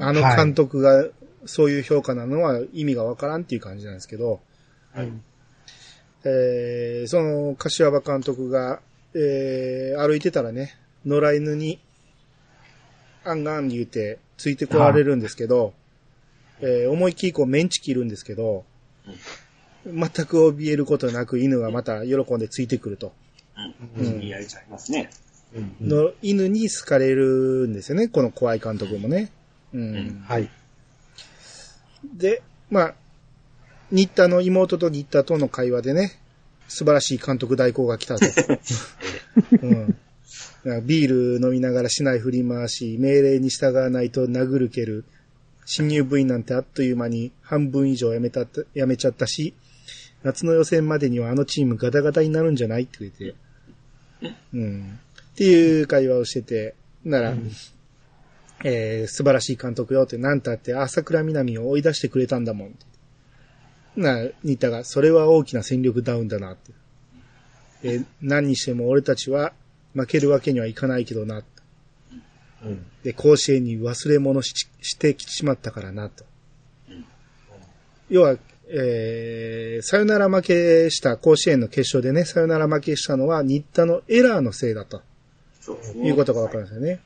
あの監督がそういう評価なのは意味がわからんっていう感じなんですけど、はい。えー、その柏葉監督が、えー、歩いてたらね、野良犬に、あんがん言うて、ついてこられるんですけど、えー、思いっきりこうメンチ切るんですけど、全く怯えることなく犬がまた喜んでついてくると。うん。うんやりちゃいますね。の犬に好かれるんですよね、この怖い監督もね。うん。んはい。で、まあ、新田の妹と新田との会話でね、素晴らしい監督代行が来たと。うん、ビール飲みながら市内振り回し、命令に従わないと殴る蹴る。新入部員なんてあっという間に半分以上辞めた辞めちゃったし、夏の予選までにはあのチームガタガタになるんじゃないって言って。うん。っていう会話をしてて、なら、えー素晴らしい監督よって、なんたって朝倉みなみを追い出してくれたんだもん。な、新田が、それは大きな戦力ダウンだなって。えー何にしても俺たちは負けるわけにはいかないけどな。うん。で、甲子園に忘れ物ししてきてしまったからなと。要は、えー、サヨナラ負けした甲子園の決勝でね、サヨナラ負けしたのは新田のエラーのせいだとそう。いうことがわかるんですよね。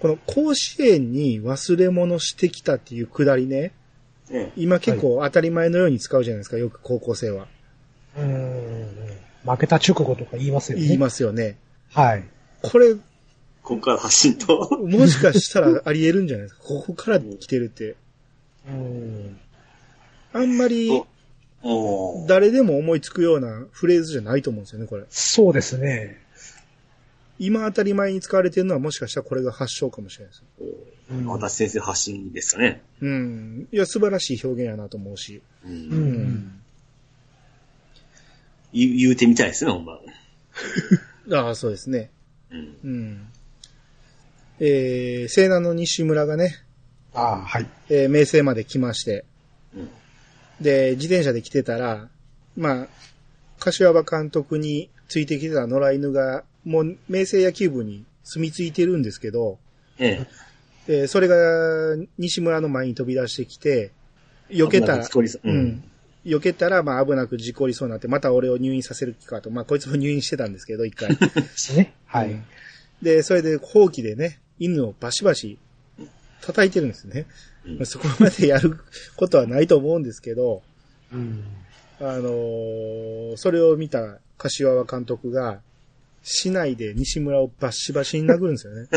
はい。この甲子園に忘れ物してきたっていうくだりね、ええ。今結構当たり前のように使うじゃないですか、よく高校生は。うん。負けた直後とか言いますよね。言いますよね。はい。これ、ここから発信と。もしかしたら あり得るんじゃないですか？ここから来てるって。うん。あんまり誰でも思いつくようなフレーズじゃないと思うんですよね、これ。そうですね。今当たり前に使われてるのはもしかしたらこれが発祥かもしれないです。うん私先生発信ですかね。うん。いや、素晴らしい表現やなと思うし。う。うんん。言う言うてみたいですね、ほんま。ああ、そうですね。うん。うん。えー、西南の西村がね、ああ、はい。えー、名声まで来まして、うん。で、自転車で来てたら、まあ、柏葉監督についてきてた野良犬が、もう、名声野球部に住み着いてるんですけど、ええ。えーそれが西村の前に飛び出してきて、避けたらう、ううんん。避けたら、まあ危なく事故りそうになって、また俺を入院させる気かと。まあこいつも入院してたんですけど、一回。ですね。はいうん。で、それで、ほうきでね、犬をバシバシ叩いてるんですね。うんまあそこまでやることはないと思うんですけど、うん。あのーそれを見た柏原監督が、市内で西村をバシバシに殴るんですよね。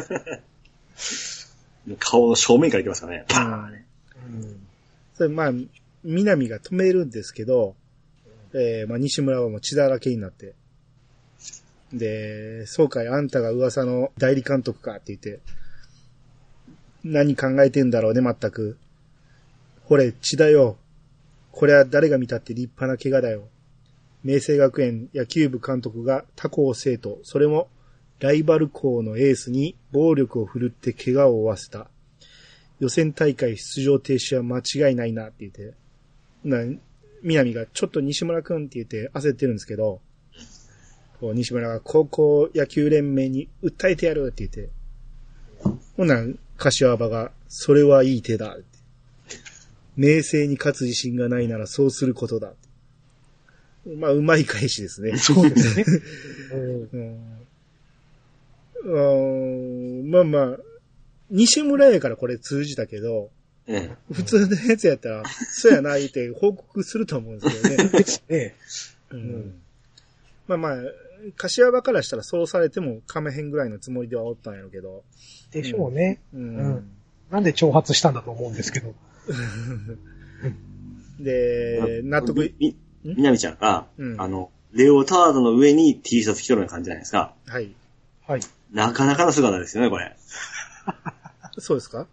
顔の正面からいきますからね。パーンね。うんそれまあ、南が止めるんですけど、えーまあ西村はもう血だらけになって。で、そうかい、あんたが噂の代理監督かって言って、何考えてんだろうね、全く。ほれ、血だよ。これは誰が見たって立派な怪我だよ。明星学園野球部監督が他校生徒、それもライバル校のエースに暴力を振るって怪我を負わせた。予選大会出場停止は間違いないなって言って、な、南がちょっと西村くんって言って焦ってるんですけど、こう西村が高校野球連盟に訴えてやるって言って、ほんなら柏場が、それはいい手だ。明星に勝つ自信がないならそうすることだ。まあ、うまい返しですね。そうですね。まあまあ、西村やからこれ通じたけど、え普通のやつやったら、そうやな、言って報告すると思うんですけどね。ですね。うんまあまあ、柏場からしたらそうされても噛めへんぐらいのつもりではおったんやろうけど。でしょうね。うん。うんなんで挑発したんだと思うんですけど。で、納得い、み、なみちゃんが、うんあの、レオタードの上に T シャツ着とるような感じじゃないですか。はい。はい。なかなかの姿ですよね、これ。そうですか？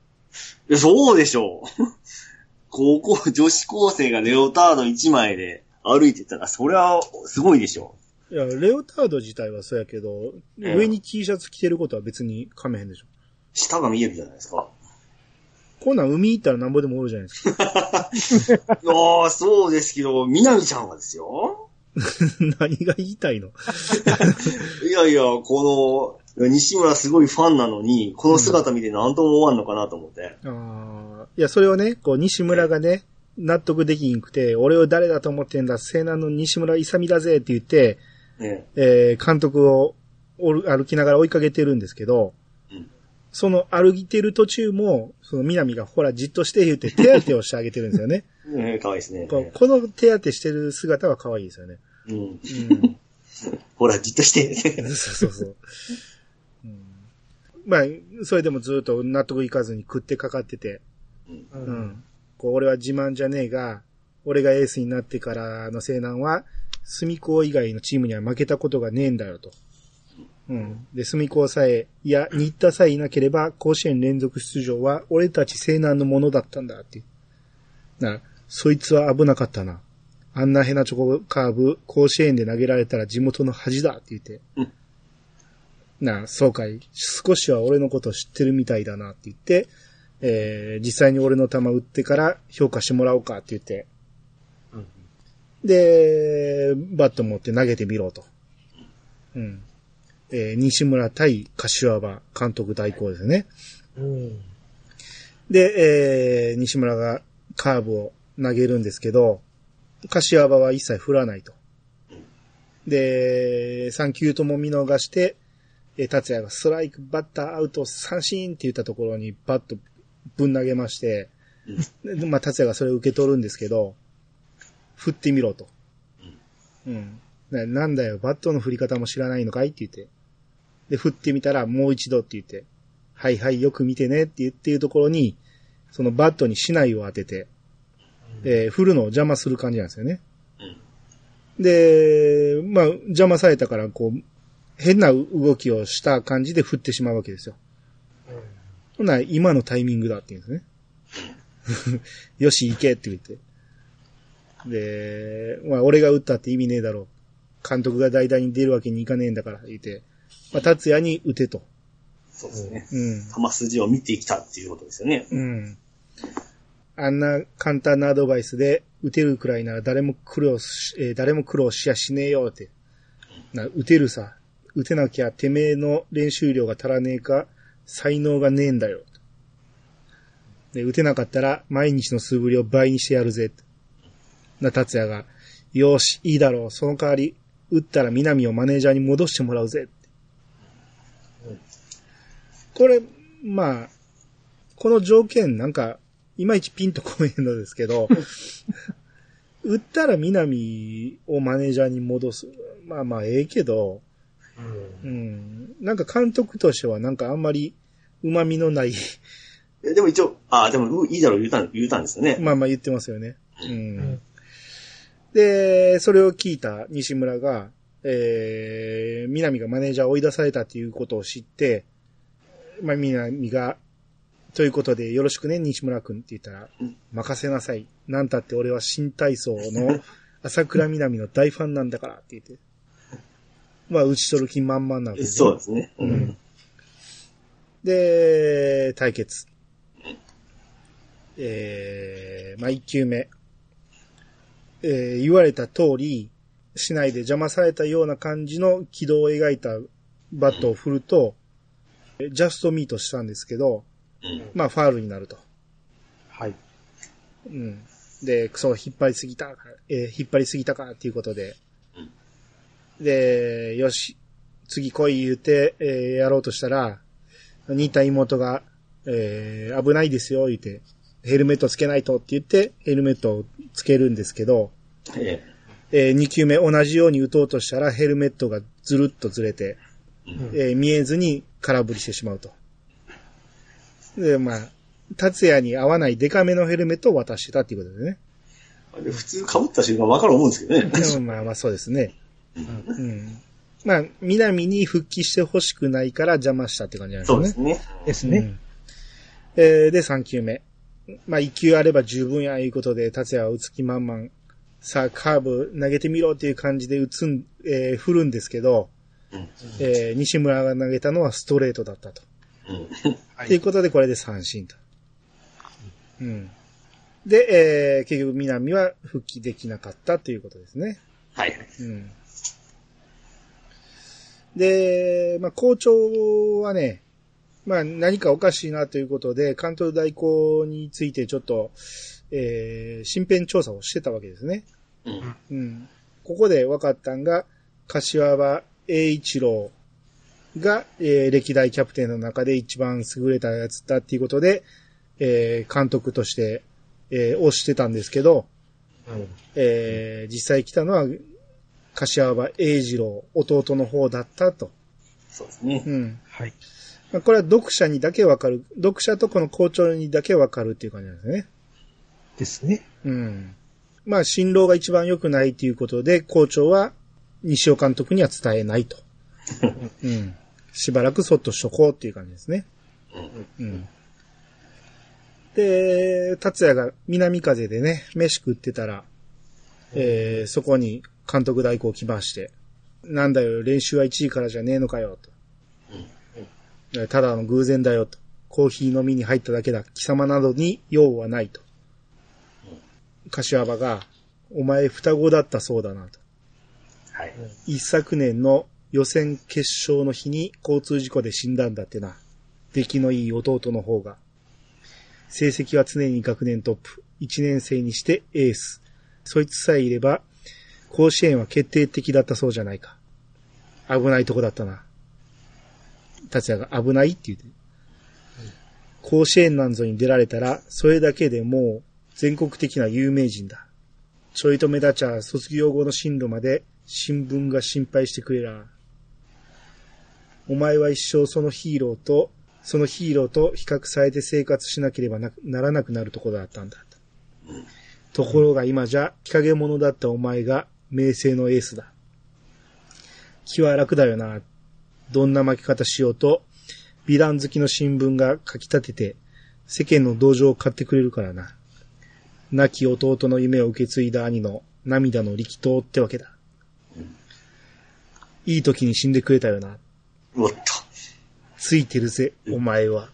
いや、そうでしょう。高校、女子高生がレオタード1枚で歩いてたら、それはすごいでしょいや、レオタード自体はそうやけど、うん上に T シャツ着てることは別に噛めへんでしょ。う。下が見えるじゃないですか。こんなん海行ったらなんぼでもおるじゃないですか。いやー、そうですけど、みなみちゃんはですよ。何が言いたいの？いやいや、この、西村すごいファンなのに、この姿見て何とも思わんのかなと思って。ああ、いや、それをね、こう、西村がね、納得できんくて、俺を誰だと思ってんだ、西南の西村勇だぜって言って、ねえー、監督を歩きながら追いかけてるんですけど、うんその歩いてる途中も、その南がほらじっとして言って手当てをしてあげてるんですよね。ねかわいいですね。この手当てしてる姿は可愛いですよね。うん。うん。ほら、じっとして。そうそうそう。うん、まあ、それでもずっと納得いかずに食ってかかってて、うう。ん。こう、俺は自慢じゃねえが、俺がエースになってからの西南は、隅高以外のチームには負けたことがねえんだよと。うん。で、隅高さえ、いや、新田さえいなければ、甲子園連続出場は、俺たち西南のものだったんだって。な、そいつは危なかったな。あんなヘナチョコカーブ、甲子園で投げられたら地元の恥だって言って。うんなあ、そうかい。少しは俺のこと知ってるみたいだなって言って、えー、実際に俺の球打ってから評価してもらおうかって言って。うんで、バット持って投げてみろと。うん。えー、西村対柏場監督代行ですよね。うん。で、えー、西村がカーブを投げるんですけど、柏場は一切振らないと。で、3球とも見逃して、えー、達也がストライク、バッター、アウト、三振って言ったところにバットぶん投げまして、でまあ、達也がそれを受け取るんですけど、振ってみろと。うん。ななんだよ、バットの振り方も知らないのかいって言って。で、振ってみたらもう一度って言って、はいはい、よく見てねって言っていうところに、そのバットに竹刀を当てて、えー振るのを邪魔する感じなんですよね。で、まあ、邪魔されたから、こう、変な動きをした感じで振ってしまうわけですよ。ほな、今のタイミングだって言うんですね。よし、行けって言って。で、まあ、俺が打ったって意味ねえだろう。監督が代打に出るわけにいかねえんだから、言って。まあ、達也に打てと。そうですね。うん。球筋を見てきたっていうことですよね。うん。あんな簡単なアドバイスで、打てるくらいなら誰も苦労し、えー誰も苦労しやしねえよって。な、打てるさ。打てなきゃてめえの練習量が足らねえか、才能がねえんだよ。で、打てなかったら毎日の素振りを倍にしてやるぜ。な、達也が、よし、いいだろう。その代わり、打ったら南をマネージャーに戻してもらうぜ。これ、まあ、この条件なんか、いまいちピンとこえんのですけど、売ったら南をマネージャーに戻す。まあまあ、ええけど、うん。なんか監督としてはなんかあんまり旨味のない、えでも一応、あ、でも、ういいだろう言うたん、言うたんですよね。まあまあ言ってますよね。うん。で、それを聞いた西村が、えー、南がマネージャーを追い出されたっていうことを知って、まあ南が、ということでよろしくね、西村くんって言ったらうん、任せなさい。なんたって俺は新体操の 朝倉南の大ファンなんだからって言って。まあ、打ち取る気満々なわけですそうですね。うん。で、対決。えー、まあ、一球目。えー、言われた通り、市内で邪魔されたような感じの軌道を描いたバットを振ると、えジャストミートしたんですけど、うんまあ、ファールになると。はい。うん。で、クソ、引っ張りすぎたか、えー引っ張りすぎたかっていうことで。で、よし、次来い言うて、えーやろうとしたら、似た妹が、えー危ないですよ、言うて、ヘルメットつけないとって言って、ヘルメットをつけるんですけど、ええ2球目同じように打とうとしたらヘルメットがずるっとずれて、えー見えずに空振りしてしまうと。で、まあ、達也に合わないデカめのヘルメットを渡してたっていうことでね。普通被った瞬間分かる思うんですけどね。でもまあまあそうですね。うん。まあ、南に復帰してほしくないから邪魔したって感じなんですよね。そうですね。ですね。うんえーで、3球目。まあ、1球あれば十分や、いうことで、達也は打つ気満々。さあ、カーブ投げてみろっていう感じで打つん、えー振るんですけど、うんえー西村が投げたのはストレートだったと。うん。ということで、これで三振と。うん。で、えー結局、南は復帰できなかったということですね。はい。うん。で、まあ、校長はね、まあ、何かおかしいなということで、関東大校についてちょっと、えー、身辺調査をしてたわけですね。うん。うん。ここで分かったんが、柏場栄一郎が、えー歴代キャプテンの中で一番優れたやつだっていうことで、えー監督として、えー、推してたんですけど、えー実際来たのは、柏場栄二郎、弟の方だったと。そうですね。うん。はい。まあこれは読者にだけわかる。読者とこの校長にだけわかるっていう感じなんですね。ですね。うん。まあ、新郎が一番良くないということで、校長は西尾監督には伝えないと。うん。しばらくそっとしとこうっていう感じですね。うん。で、達也が南風でね、飯食ってたら、えー、そこに監督代行来まして、なんだよ、練習は1時からじゃねえのかよ、と。えーただの偶然だよ、と。コーヒー飲みに入っただけだ。貴様などに用はない、と。柏場が、お前双子だったそうだな、と。はい。一昨年の予選決勝の日に交通事故で死んだんだってな。出来のいい弟の方が。成績は常に学年トップ。一年生にしてエース。そいつさえいれば、甲子園は決定的だったそうじゃないか。危ないとこだったな。達也が危ないって言って。甲子園なんぞに出られたら、それだけでもう全国的な有名人だ。ちょいと目立ちゃ卒業後の進路まで新聞が心配してくれら。お前は一生そのヒーローと、そのヒーローと比較されて生活しなければならなくなるところだったんだ。ところが今じゃ日陰者だったお前が名声のエースだ。気は楽だよな。どんな巻き方しようと、美談好きの新聞が書き立てて、世間の同情を買ってくれるからな。亡き弟の夢を受け継いだ兄の涙の力投ってわけだ。いい時に死んでくれたよな。うおっと。ついてるぜ、お前は。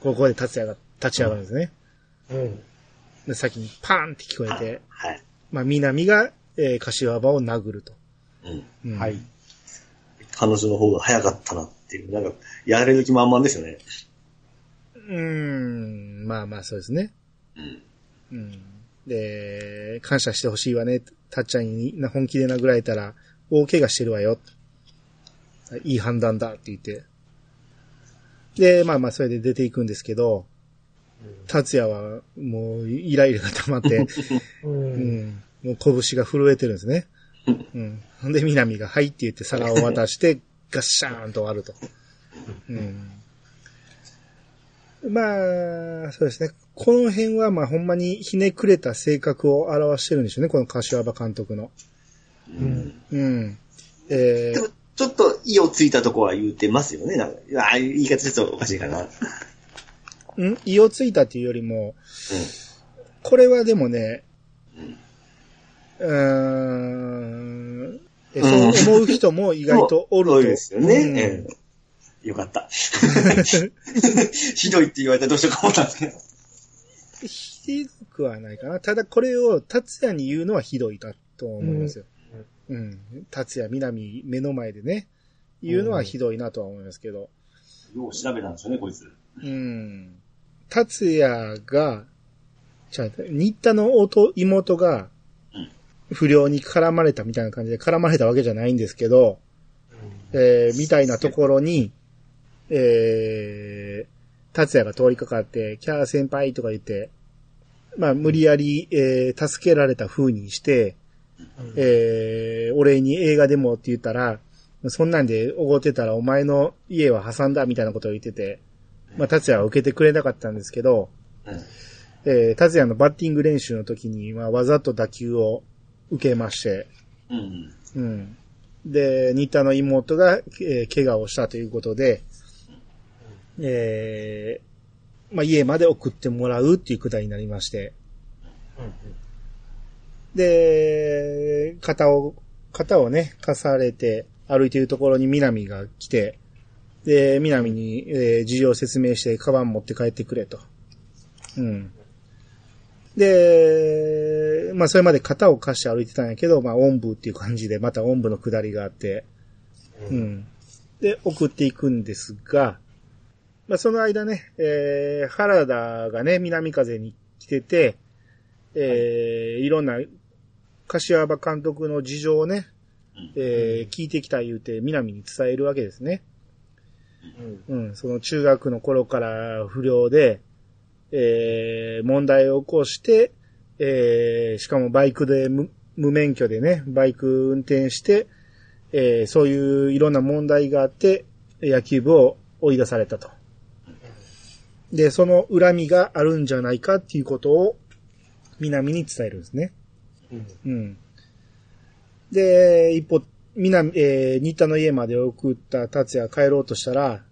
ここで達也が立ち上がるんですね。うん。で先にパーンって聞こえて、はい。まあ、南が、えー、柏場を殴ると。うん。うんはい。彼女の方が早かったなっていう、なんか、やれる気満々ですよね。うーん、まあまあそうですね。うん。うん。で、感謝してほしいわね。たっちゃんに本気で殴られたら、大怪我してるわよ。いい判断だって言って。で、まあまあそれで出ていくんですけど、達也はもうイライラが溜まって、う。うんん、もう拳が震えてるんですね。うん。で、南が、はいって言って皿を渡して、ガッシャーンと割ると。うん。まあ、そうですね。この辺は、まあ、ほんまにひねくれた性格を表してるんでしょうね、この柏場監督の。うん。うん。えでも、ちょっと意をついたとこは言ってますよね。なんか、ああいう言い方ちょっとおかしいかな。ー、ん？意をついたっていうよりも、これはでもね、うーん、えそう思う人も意外とおると。多いですよね。うんええよかった。ひどいって言われたらどうしようか思ったんですけど。ひどくはないかな。ただこれを達也に言うのはひどいだと思いますよ。うん。達也、南、目の前でね、言うのはひどいなとは思いますけど。よう調べたんですよね、こいつ。うん。達也が、じゃあ、新田の弟、妹がうん、不良に絡まれたみたいな感じで絡まれたわけじゃないんですけど、えー、みたいなところに、えー、達也が通りかかって、キャー先輩とか言って、まあ、無理やり、えー、助けられた風にして、えー、俺に映画でもって言ったら、そんなんでおごってたらお前の家は挟んだみたいなことを言ってて、まあ、達也は受けてくれなかったんですけど、うん。えー、達也のバッティング練習の時に、まあ、わざと打球を受けまして、うん。うん。で、新田の妹が、えー怪我をしたということで、えー、まあ、家まで送ってもらうっていうくだりになりまして、で、肩を、肩をね、かされて歩いているところに南が来て、で、南に、えー事情を説明して、カバン持って帰ってくれと。うん。で、まあ、それまで肩を貸して歩いてたんやけど、まあ、おんぶっていう感じで、またおんぶの下りがあって、うん。で、送っていくんですが、まあ、その間ね、えー、原田がね、南風に来てて、えーいろんな、柏場監督の事情をね、えー聞いてきた言うて、南に伝えるわけですね。うん、その中学の頃から不良で、えー問題を起こして、えーしかもバイクで無無免許でね、バイク運転して、えーそういういろんな問題があって、野球部を追い出されたと。で、その恨みがあるんじゃないかっていうことを、南に伝えるんですね。うん。で、一方、南、えー、新田の家まで送った達也帰ろうとしたら、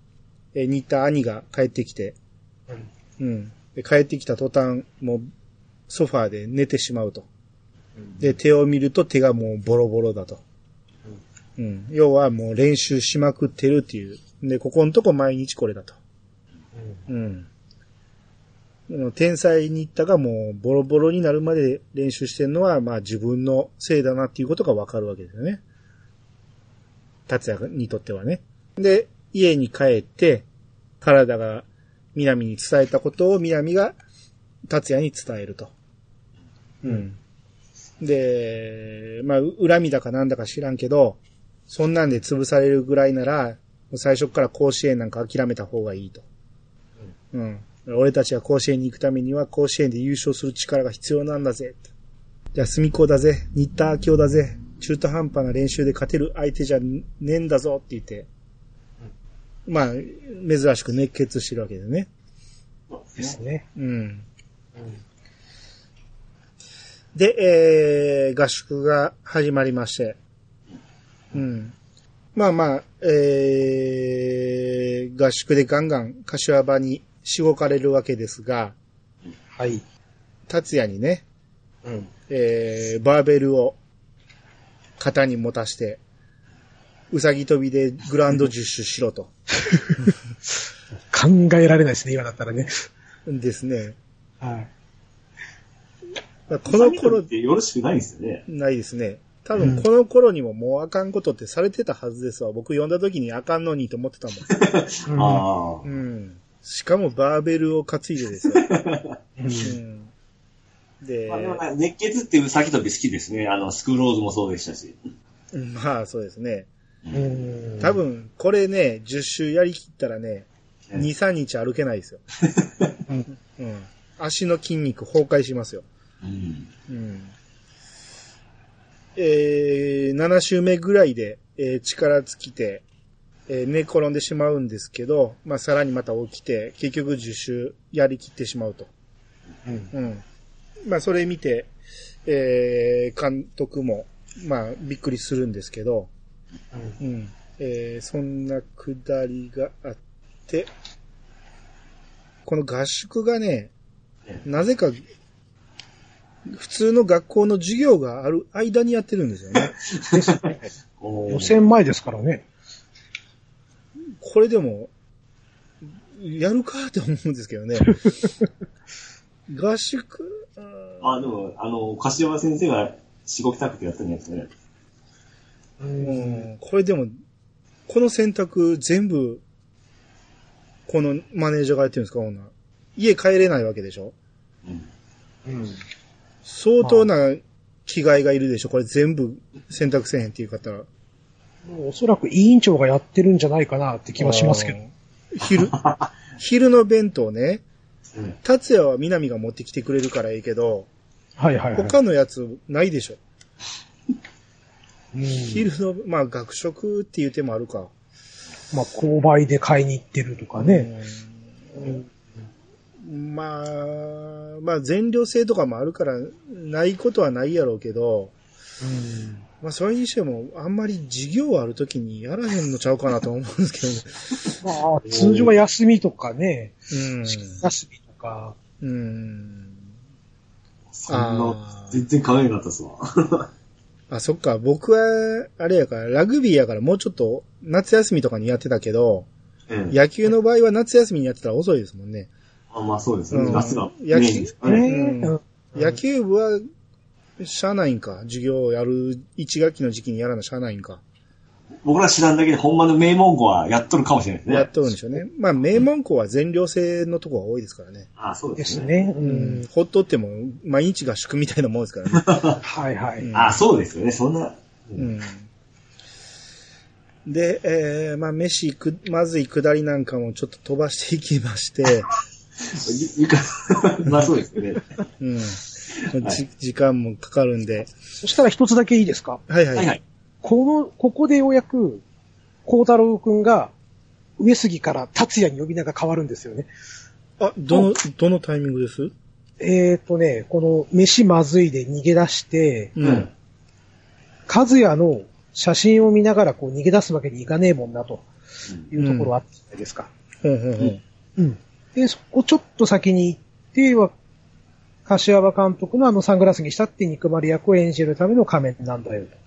えー、新田兄が帰ってきて、うん。で帰ってきた途端、もう、ソファーで寝てしまうと。で、手を見ると手がもうボロボロだと。うん。要はもう練習しまくってるっていう。で、ここのとこ毎日これだと。うん。天才新田がもうボロボロになるまで練習してるのは、まあ自分のせいだなっていうことがわかるわけですよね。達也にとってはね。で、家に帰って、体が南に伝えたことを南が達也に伝えると。うん。で、まあ、う恨みだかなんだか知らんけど、そんなんで潰されるぐらいなら、最初から甲子園なんか諦めた方がいいと。うん。俺たちが甲子園に行くためには甲子園で優勝する力が必要なんだぜ。じゃあ、隅子だぜ。新田明夫だぜ。中途半端な練習で勝てる相手じゃねえんだぞって言って。まあ、珍しく熱血してるわけでね。でですすね。ね。うん。で、えー、合宿が始まりまして。うん。まあまあ、えー、合宿でガンガン柏場にしごかれるわけですが、はい。達也にね、うん。えー、バーベルを肩に持たして、うさぎ跳びでグラウンド10周しろと。考えられないですね、今だったらね。ですね。はい。まあこの頃っ、てよろしくないんですよね。ないですね。多分この頃にももうあかんことってされてたはずですわ。僕読んだ時にあかんのにと思ってたもん。ああう。ん。しかもバーベルを担いでですよ。うんうん。でまあ、でもなんか熱血っていう先飛び好きですね。あの、スクローズもそうでしたし。まあそうですね。うん多分これね、10周やりきったらね、うん2、3日歩けないですよ。うんうん。足の筋肉崩壊しますよ。うん。うん。えー、7周目ぐらいで、えー力尽きて、えー寝転んでしまうんですけど、まあ、さらにまた起きて、結局10周やりきってしまうと。うんうん。まあ、それ見て、えー、監督も、まあ、びっくりするんですけど、うん。えー、そんなくだりがあって、この合宿がね、なぜか、普通の学校の授業がある間にやってるんですよね。予選前ですからね。これでも、やるかって思うんですけどね。合宿、うんあ、でも、あの、柏山先生がしごきたくてやってるんですね。う。うんん、これでも、この選択全部、このマネージャーがやってるんですか、ほんなら家帰れないわけでしょ？うん。うん。相当な着替えがいるでしょ？これ全部選択せへんっていう方は。もうおそらく委員長がやってるんじゃないかなって気はしますけど。昼、昼の弁当ね、うん。達也は南が持ってきてくれるからいいけど、はいはいはい。他のやつないでしょ。うん、昼の、まあ学食っていう手もあるか。まあ、購買で買いに行ってるとかね。うんまあ、まあ全寮制とかもあるから、ないことはないやろうけど、うん。まあそれにしても、あんまり授業あるときにやらへんのちゃうかなと思うんですけ まあ、通常は休みとかね、どね。休みとか、うん。うん。そんな全然考えなかったっすわ。あ、そっか。僕は、あれやから、ラグビーやからもうちょっと夏休みとかにやってたけど、うん。野球の場合は夏休みにやってたら遅いですもんね。あまあそうですね。うん夏がメインですかねね。うんうん野球部は、しゃあないんか？授業をやる、1学期の時期にやらなしゃあないんか？僕ら知らんだけで、ほんまの名門校はやっとるかもしれないですね。やっとるんでしょうね。まあ、名門校は全寮制のとこが多いですからね。あそうですすね。ううんん。ほっとっても、毎日合宿みたいなもんですからね。はいはい。うんあそうですよね。そんな。うん。で、えー、まあ、飯く、まずい下りなんかもちょっと飛ばしていきまして、ゆゆか、まあそうですよね。うん。はいじ時間もかかるんで。そしたら一つだけいいですか？はいはい。はいはい。この、ここでようやく、孝太郎くんが、上杉から達也に呼び名が変わるんですよね。あ、どの、どのタイミングです？えーとね、この、飯まずいで逃げ出して、ううんん。。和也の写真を見ながらこう逃げ出すわけにいかねえもんな、というところあったじゃないですか。ほんほんほん。うん。で、そこちょっと先に行っては、柏葉監督のあのサングラスにしたって憎まれ役を演じるための仮面なんだよと。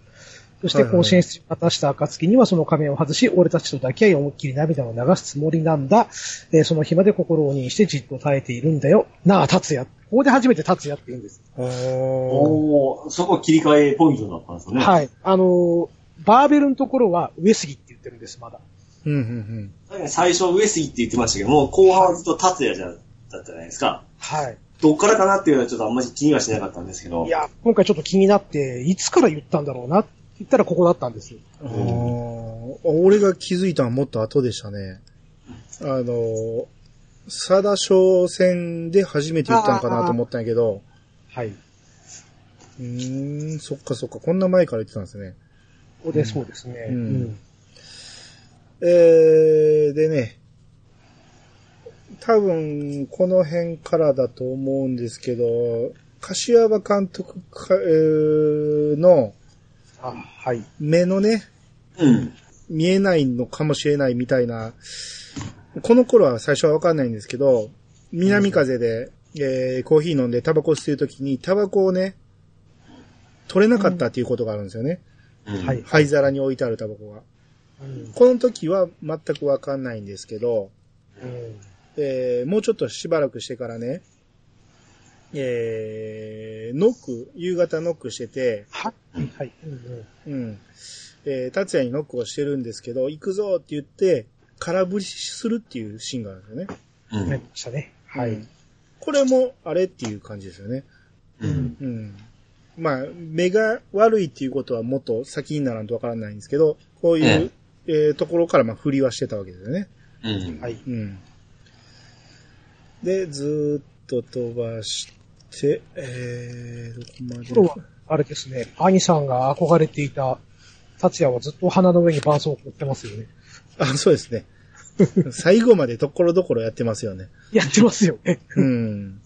そしてはいはい甲子園出果たした暁にはその仮面を外し、俺たちと抱き合い思いっきり涙を流すつもりなんだ。えーその日まで心をにしてじっと耐えているんだよ。なあ、達也。ここで初めて達也って言うんです。おーそこ切り替えポイントだったんですよね。い。はい。あのーバーベルのところは上杉って言ってるんです、まだ。うんうん最初上杉って言ってましたけども、後半はずっと達也じゃ、だったじゃないですか。はい。どっからかなっていうのはちょっとあんまり気にはしなかったんですけど。いや、今回ちょっと気になって、いつから言ったんだろうなって言ったらここだったんですよ。俺が気づいたのはもっと後でしたね。あの、佐田商戦で初めて言ったのかなと思ったんやけど、はい。うーん、そっかそっか、こんな前から言ってたんですね。ここでそうですね。うんうんえー、でね、多分、この辺からだと思うんですけど、柏葉監督か、えーのあ、はい。目のね、うん。見えないのかもしれないみたいな、この頃は最初はわかんないんですけど、南風で、えーコーヒー飲んでタバコ吸ってる時に、タバコをね、取れなかったっていうことがあるんですよね。うんはい。灰皿に置いてあるタバコが。うんこの時は全くわかんないんですけど、うんえーもうちょっとしばらくしてからね、えー、ノック、夕方ノックしてて、はい。はい。うんうんうん。えー、達也にノックをしてるんですけど、行くぞって言って、空振りするっていうシーンがあるんですよね。うんなりましたね。はい。うんこれも、あれっていう感じですよね。うん。うん。まあ、目が悪いっていうことはもっと先にならんとわからないんですけど、こういう、えーところからまあ振りはしてたわけですよね。うん。はい。うん。で、ずーっと飛ばして、えー、どこまでは、あれですね、兄さんが憧れていた、達也はずっと鼻の上に絆創膏持ってますよね。あ、そうですね。最後までところどころやってますよね。やってますよね。うん。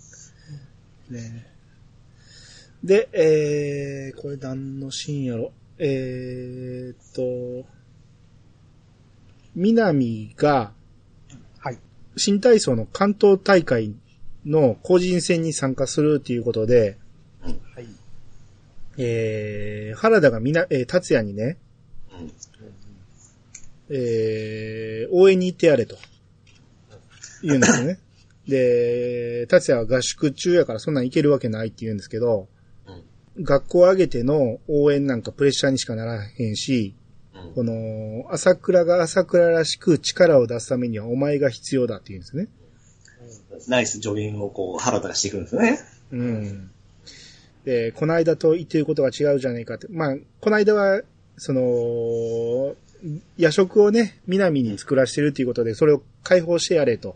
ねで、えー、これ何のシーンやろ？えーっと、南がはい。新体操の関東大会の個人戦に参加するっていうことで、はい。えー、原田がみな、えー、達也にね、うんえー、応援に行ってやれと。言うんですよね。で、達也は合宿中やからそんなん行けるわけないって言うんですけど、学校上げての応援なんかプレッシャーにしかならへんし、うんこの、朝倉が朝倉らしく力を出すためにはお前が必要だって言うんですね。ナイス助言をこう、原田がしていくんですよね。うん。で、この間と言ってることが違うじゃねえかって。まあ、この間は、その、夜食をね、南に作らしてるっていうことで、それを解放してやれと、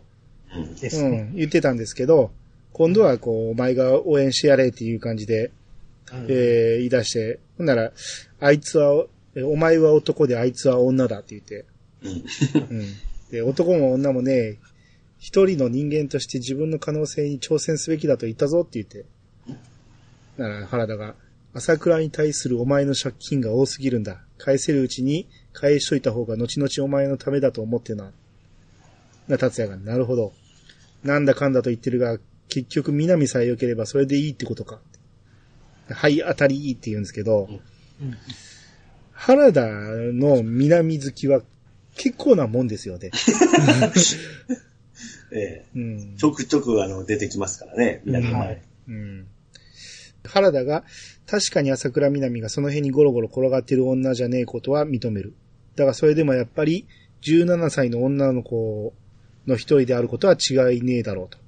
うん。ですね。うん、言ってたんですけど、今度はこう、お前が応援してやれっていう感じで、うんえー言い出して、ほんなら、あいつは、えお前は男であいつは女だって言って、うん。うん。で、男も女もね、一人の人間として自分の可能性に挑戦すべきだと言ったぞって言って。なら、原田が、朝倉に対するお前の借金が多すぎるんだ。返せるうちに返しといた方が後々お前のためだと思ってな。な、達也が、なるほど。なんだかんだと言ってるが、結局南さえ良ければそれでいいってことか。はい、当たりいいって言うんですけど、うん原田の南好きは結構なもんですよね。ええうんちょくちょくあの出てきますからね、南。うん。原田が、確かに朝倉みなみがその辺にゴロゴロ転がってる女じゃねえことは認める。だがそれでもやっぱり、17歳の女の子の一人であることは違いねえだろうと。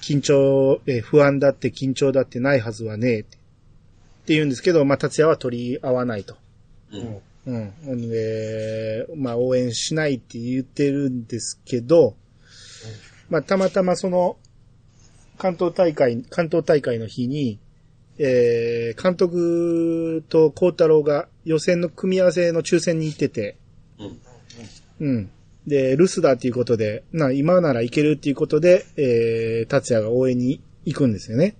緊張、えー不安だって緊張だってないはずはねえって。って言うんですけど、まあ、達也は取り合わないと。うん。うん。で、まあ、応援しないって言ってるんですけど、まあ、たまたまその、関東大会、関東大会の日に、えー、監督と孝太郎が予選の組み合わせの抽選に行ってて、うん。うん。で、留守だっていうことで、な、今なら行けるっていうことで、えー、達也が応援に行くんですよね。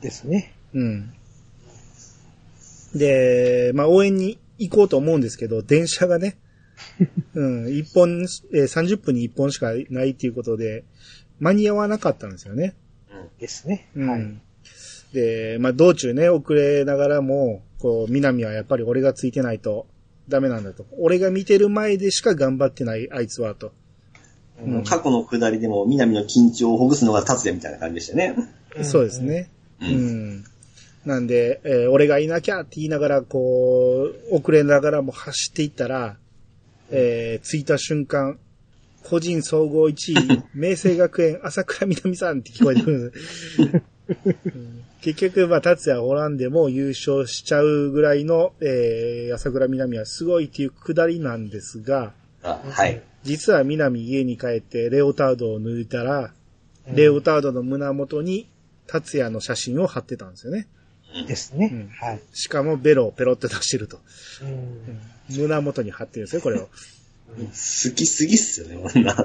ですね。うん。で、まあ、応援に行こうと思うんですけど、電車がね、うん、一本、えー30分に一本しかないっていうことで、間に合わなかったんですよね。ですね。うん。はい。で、まあ、道中ね、遅れながらも、こう、南はやっぱり俺がついてないとダメなんだと。俺が見てる前でしか頑張ってない、あいつは、と。うん過去の下りでも南の緊張をほぐすのが達也みたいな感じでしたね。そうですね。う。うんん。なんで、えー俺がいなきゃって言いながら、こう、遅れながらも走っていったら、えー着いた瞬間、個人総合1位、明星学園朝倉みなみさんって聞こえてくる。うん結局、まあ、達也おらんでも優勝しちゃうぐらいの、えー、朝倉みなみはすごいっていうくだりなんですが、あはい。実は南家に帰ってレオタードを抜いたら、レオタードの胸元に達也の写真を貼ってたんですよね。ですね。うんはい。しかもベロをペロって出してると。うん胸元に貼ってるんですよ、これを。好きすぎっすよね、女。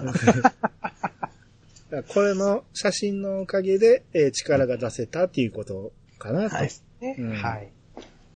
これの写真のおかげで、えー力が出せたっていうことかなと。はいねうんはい。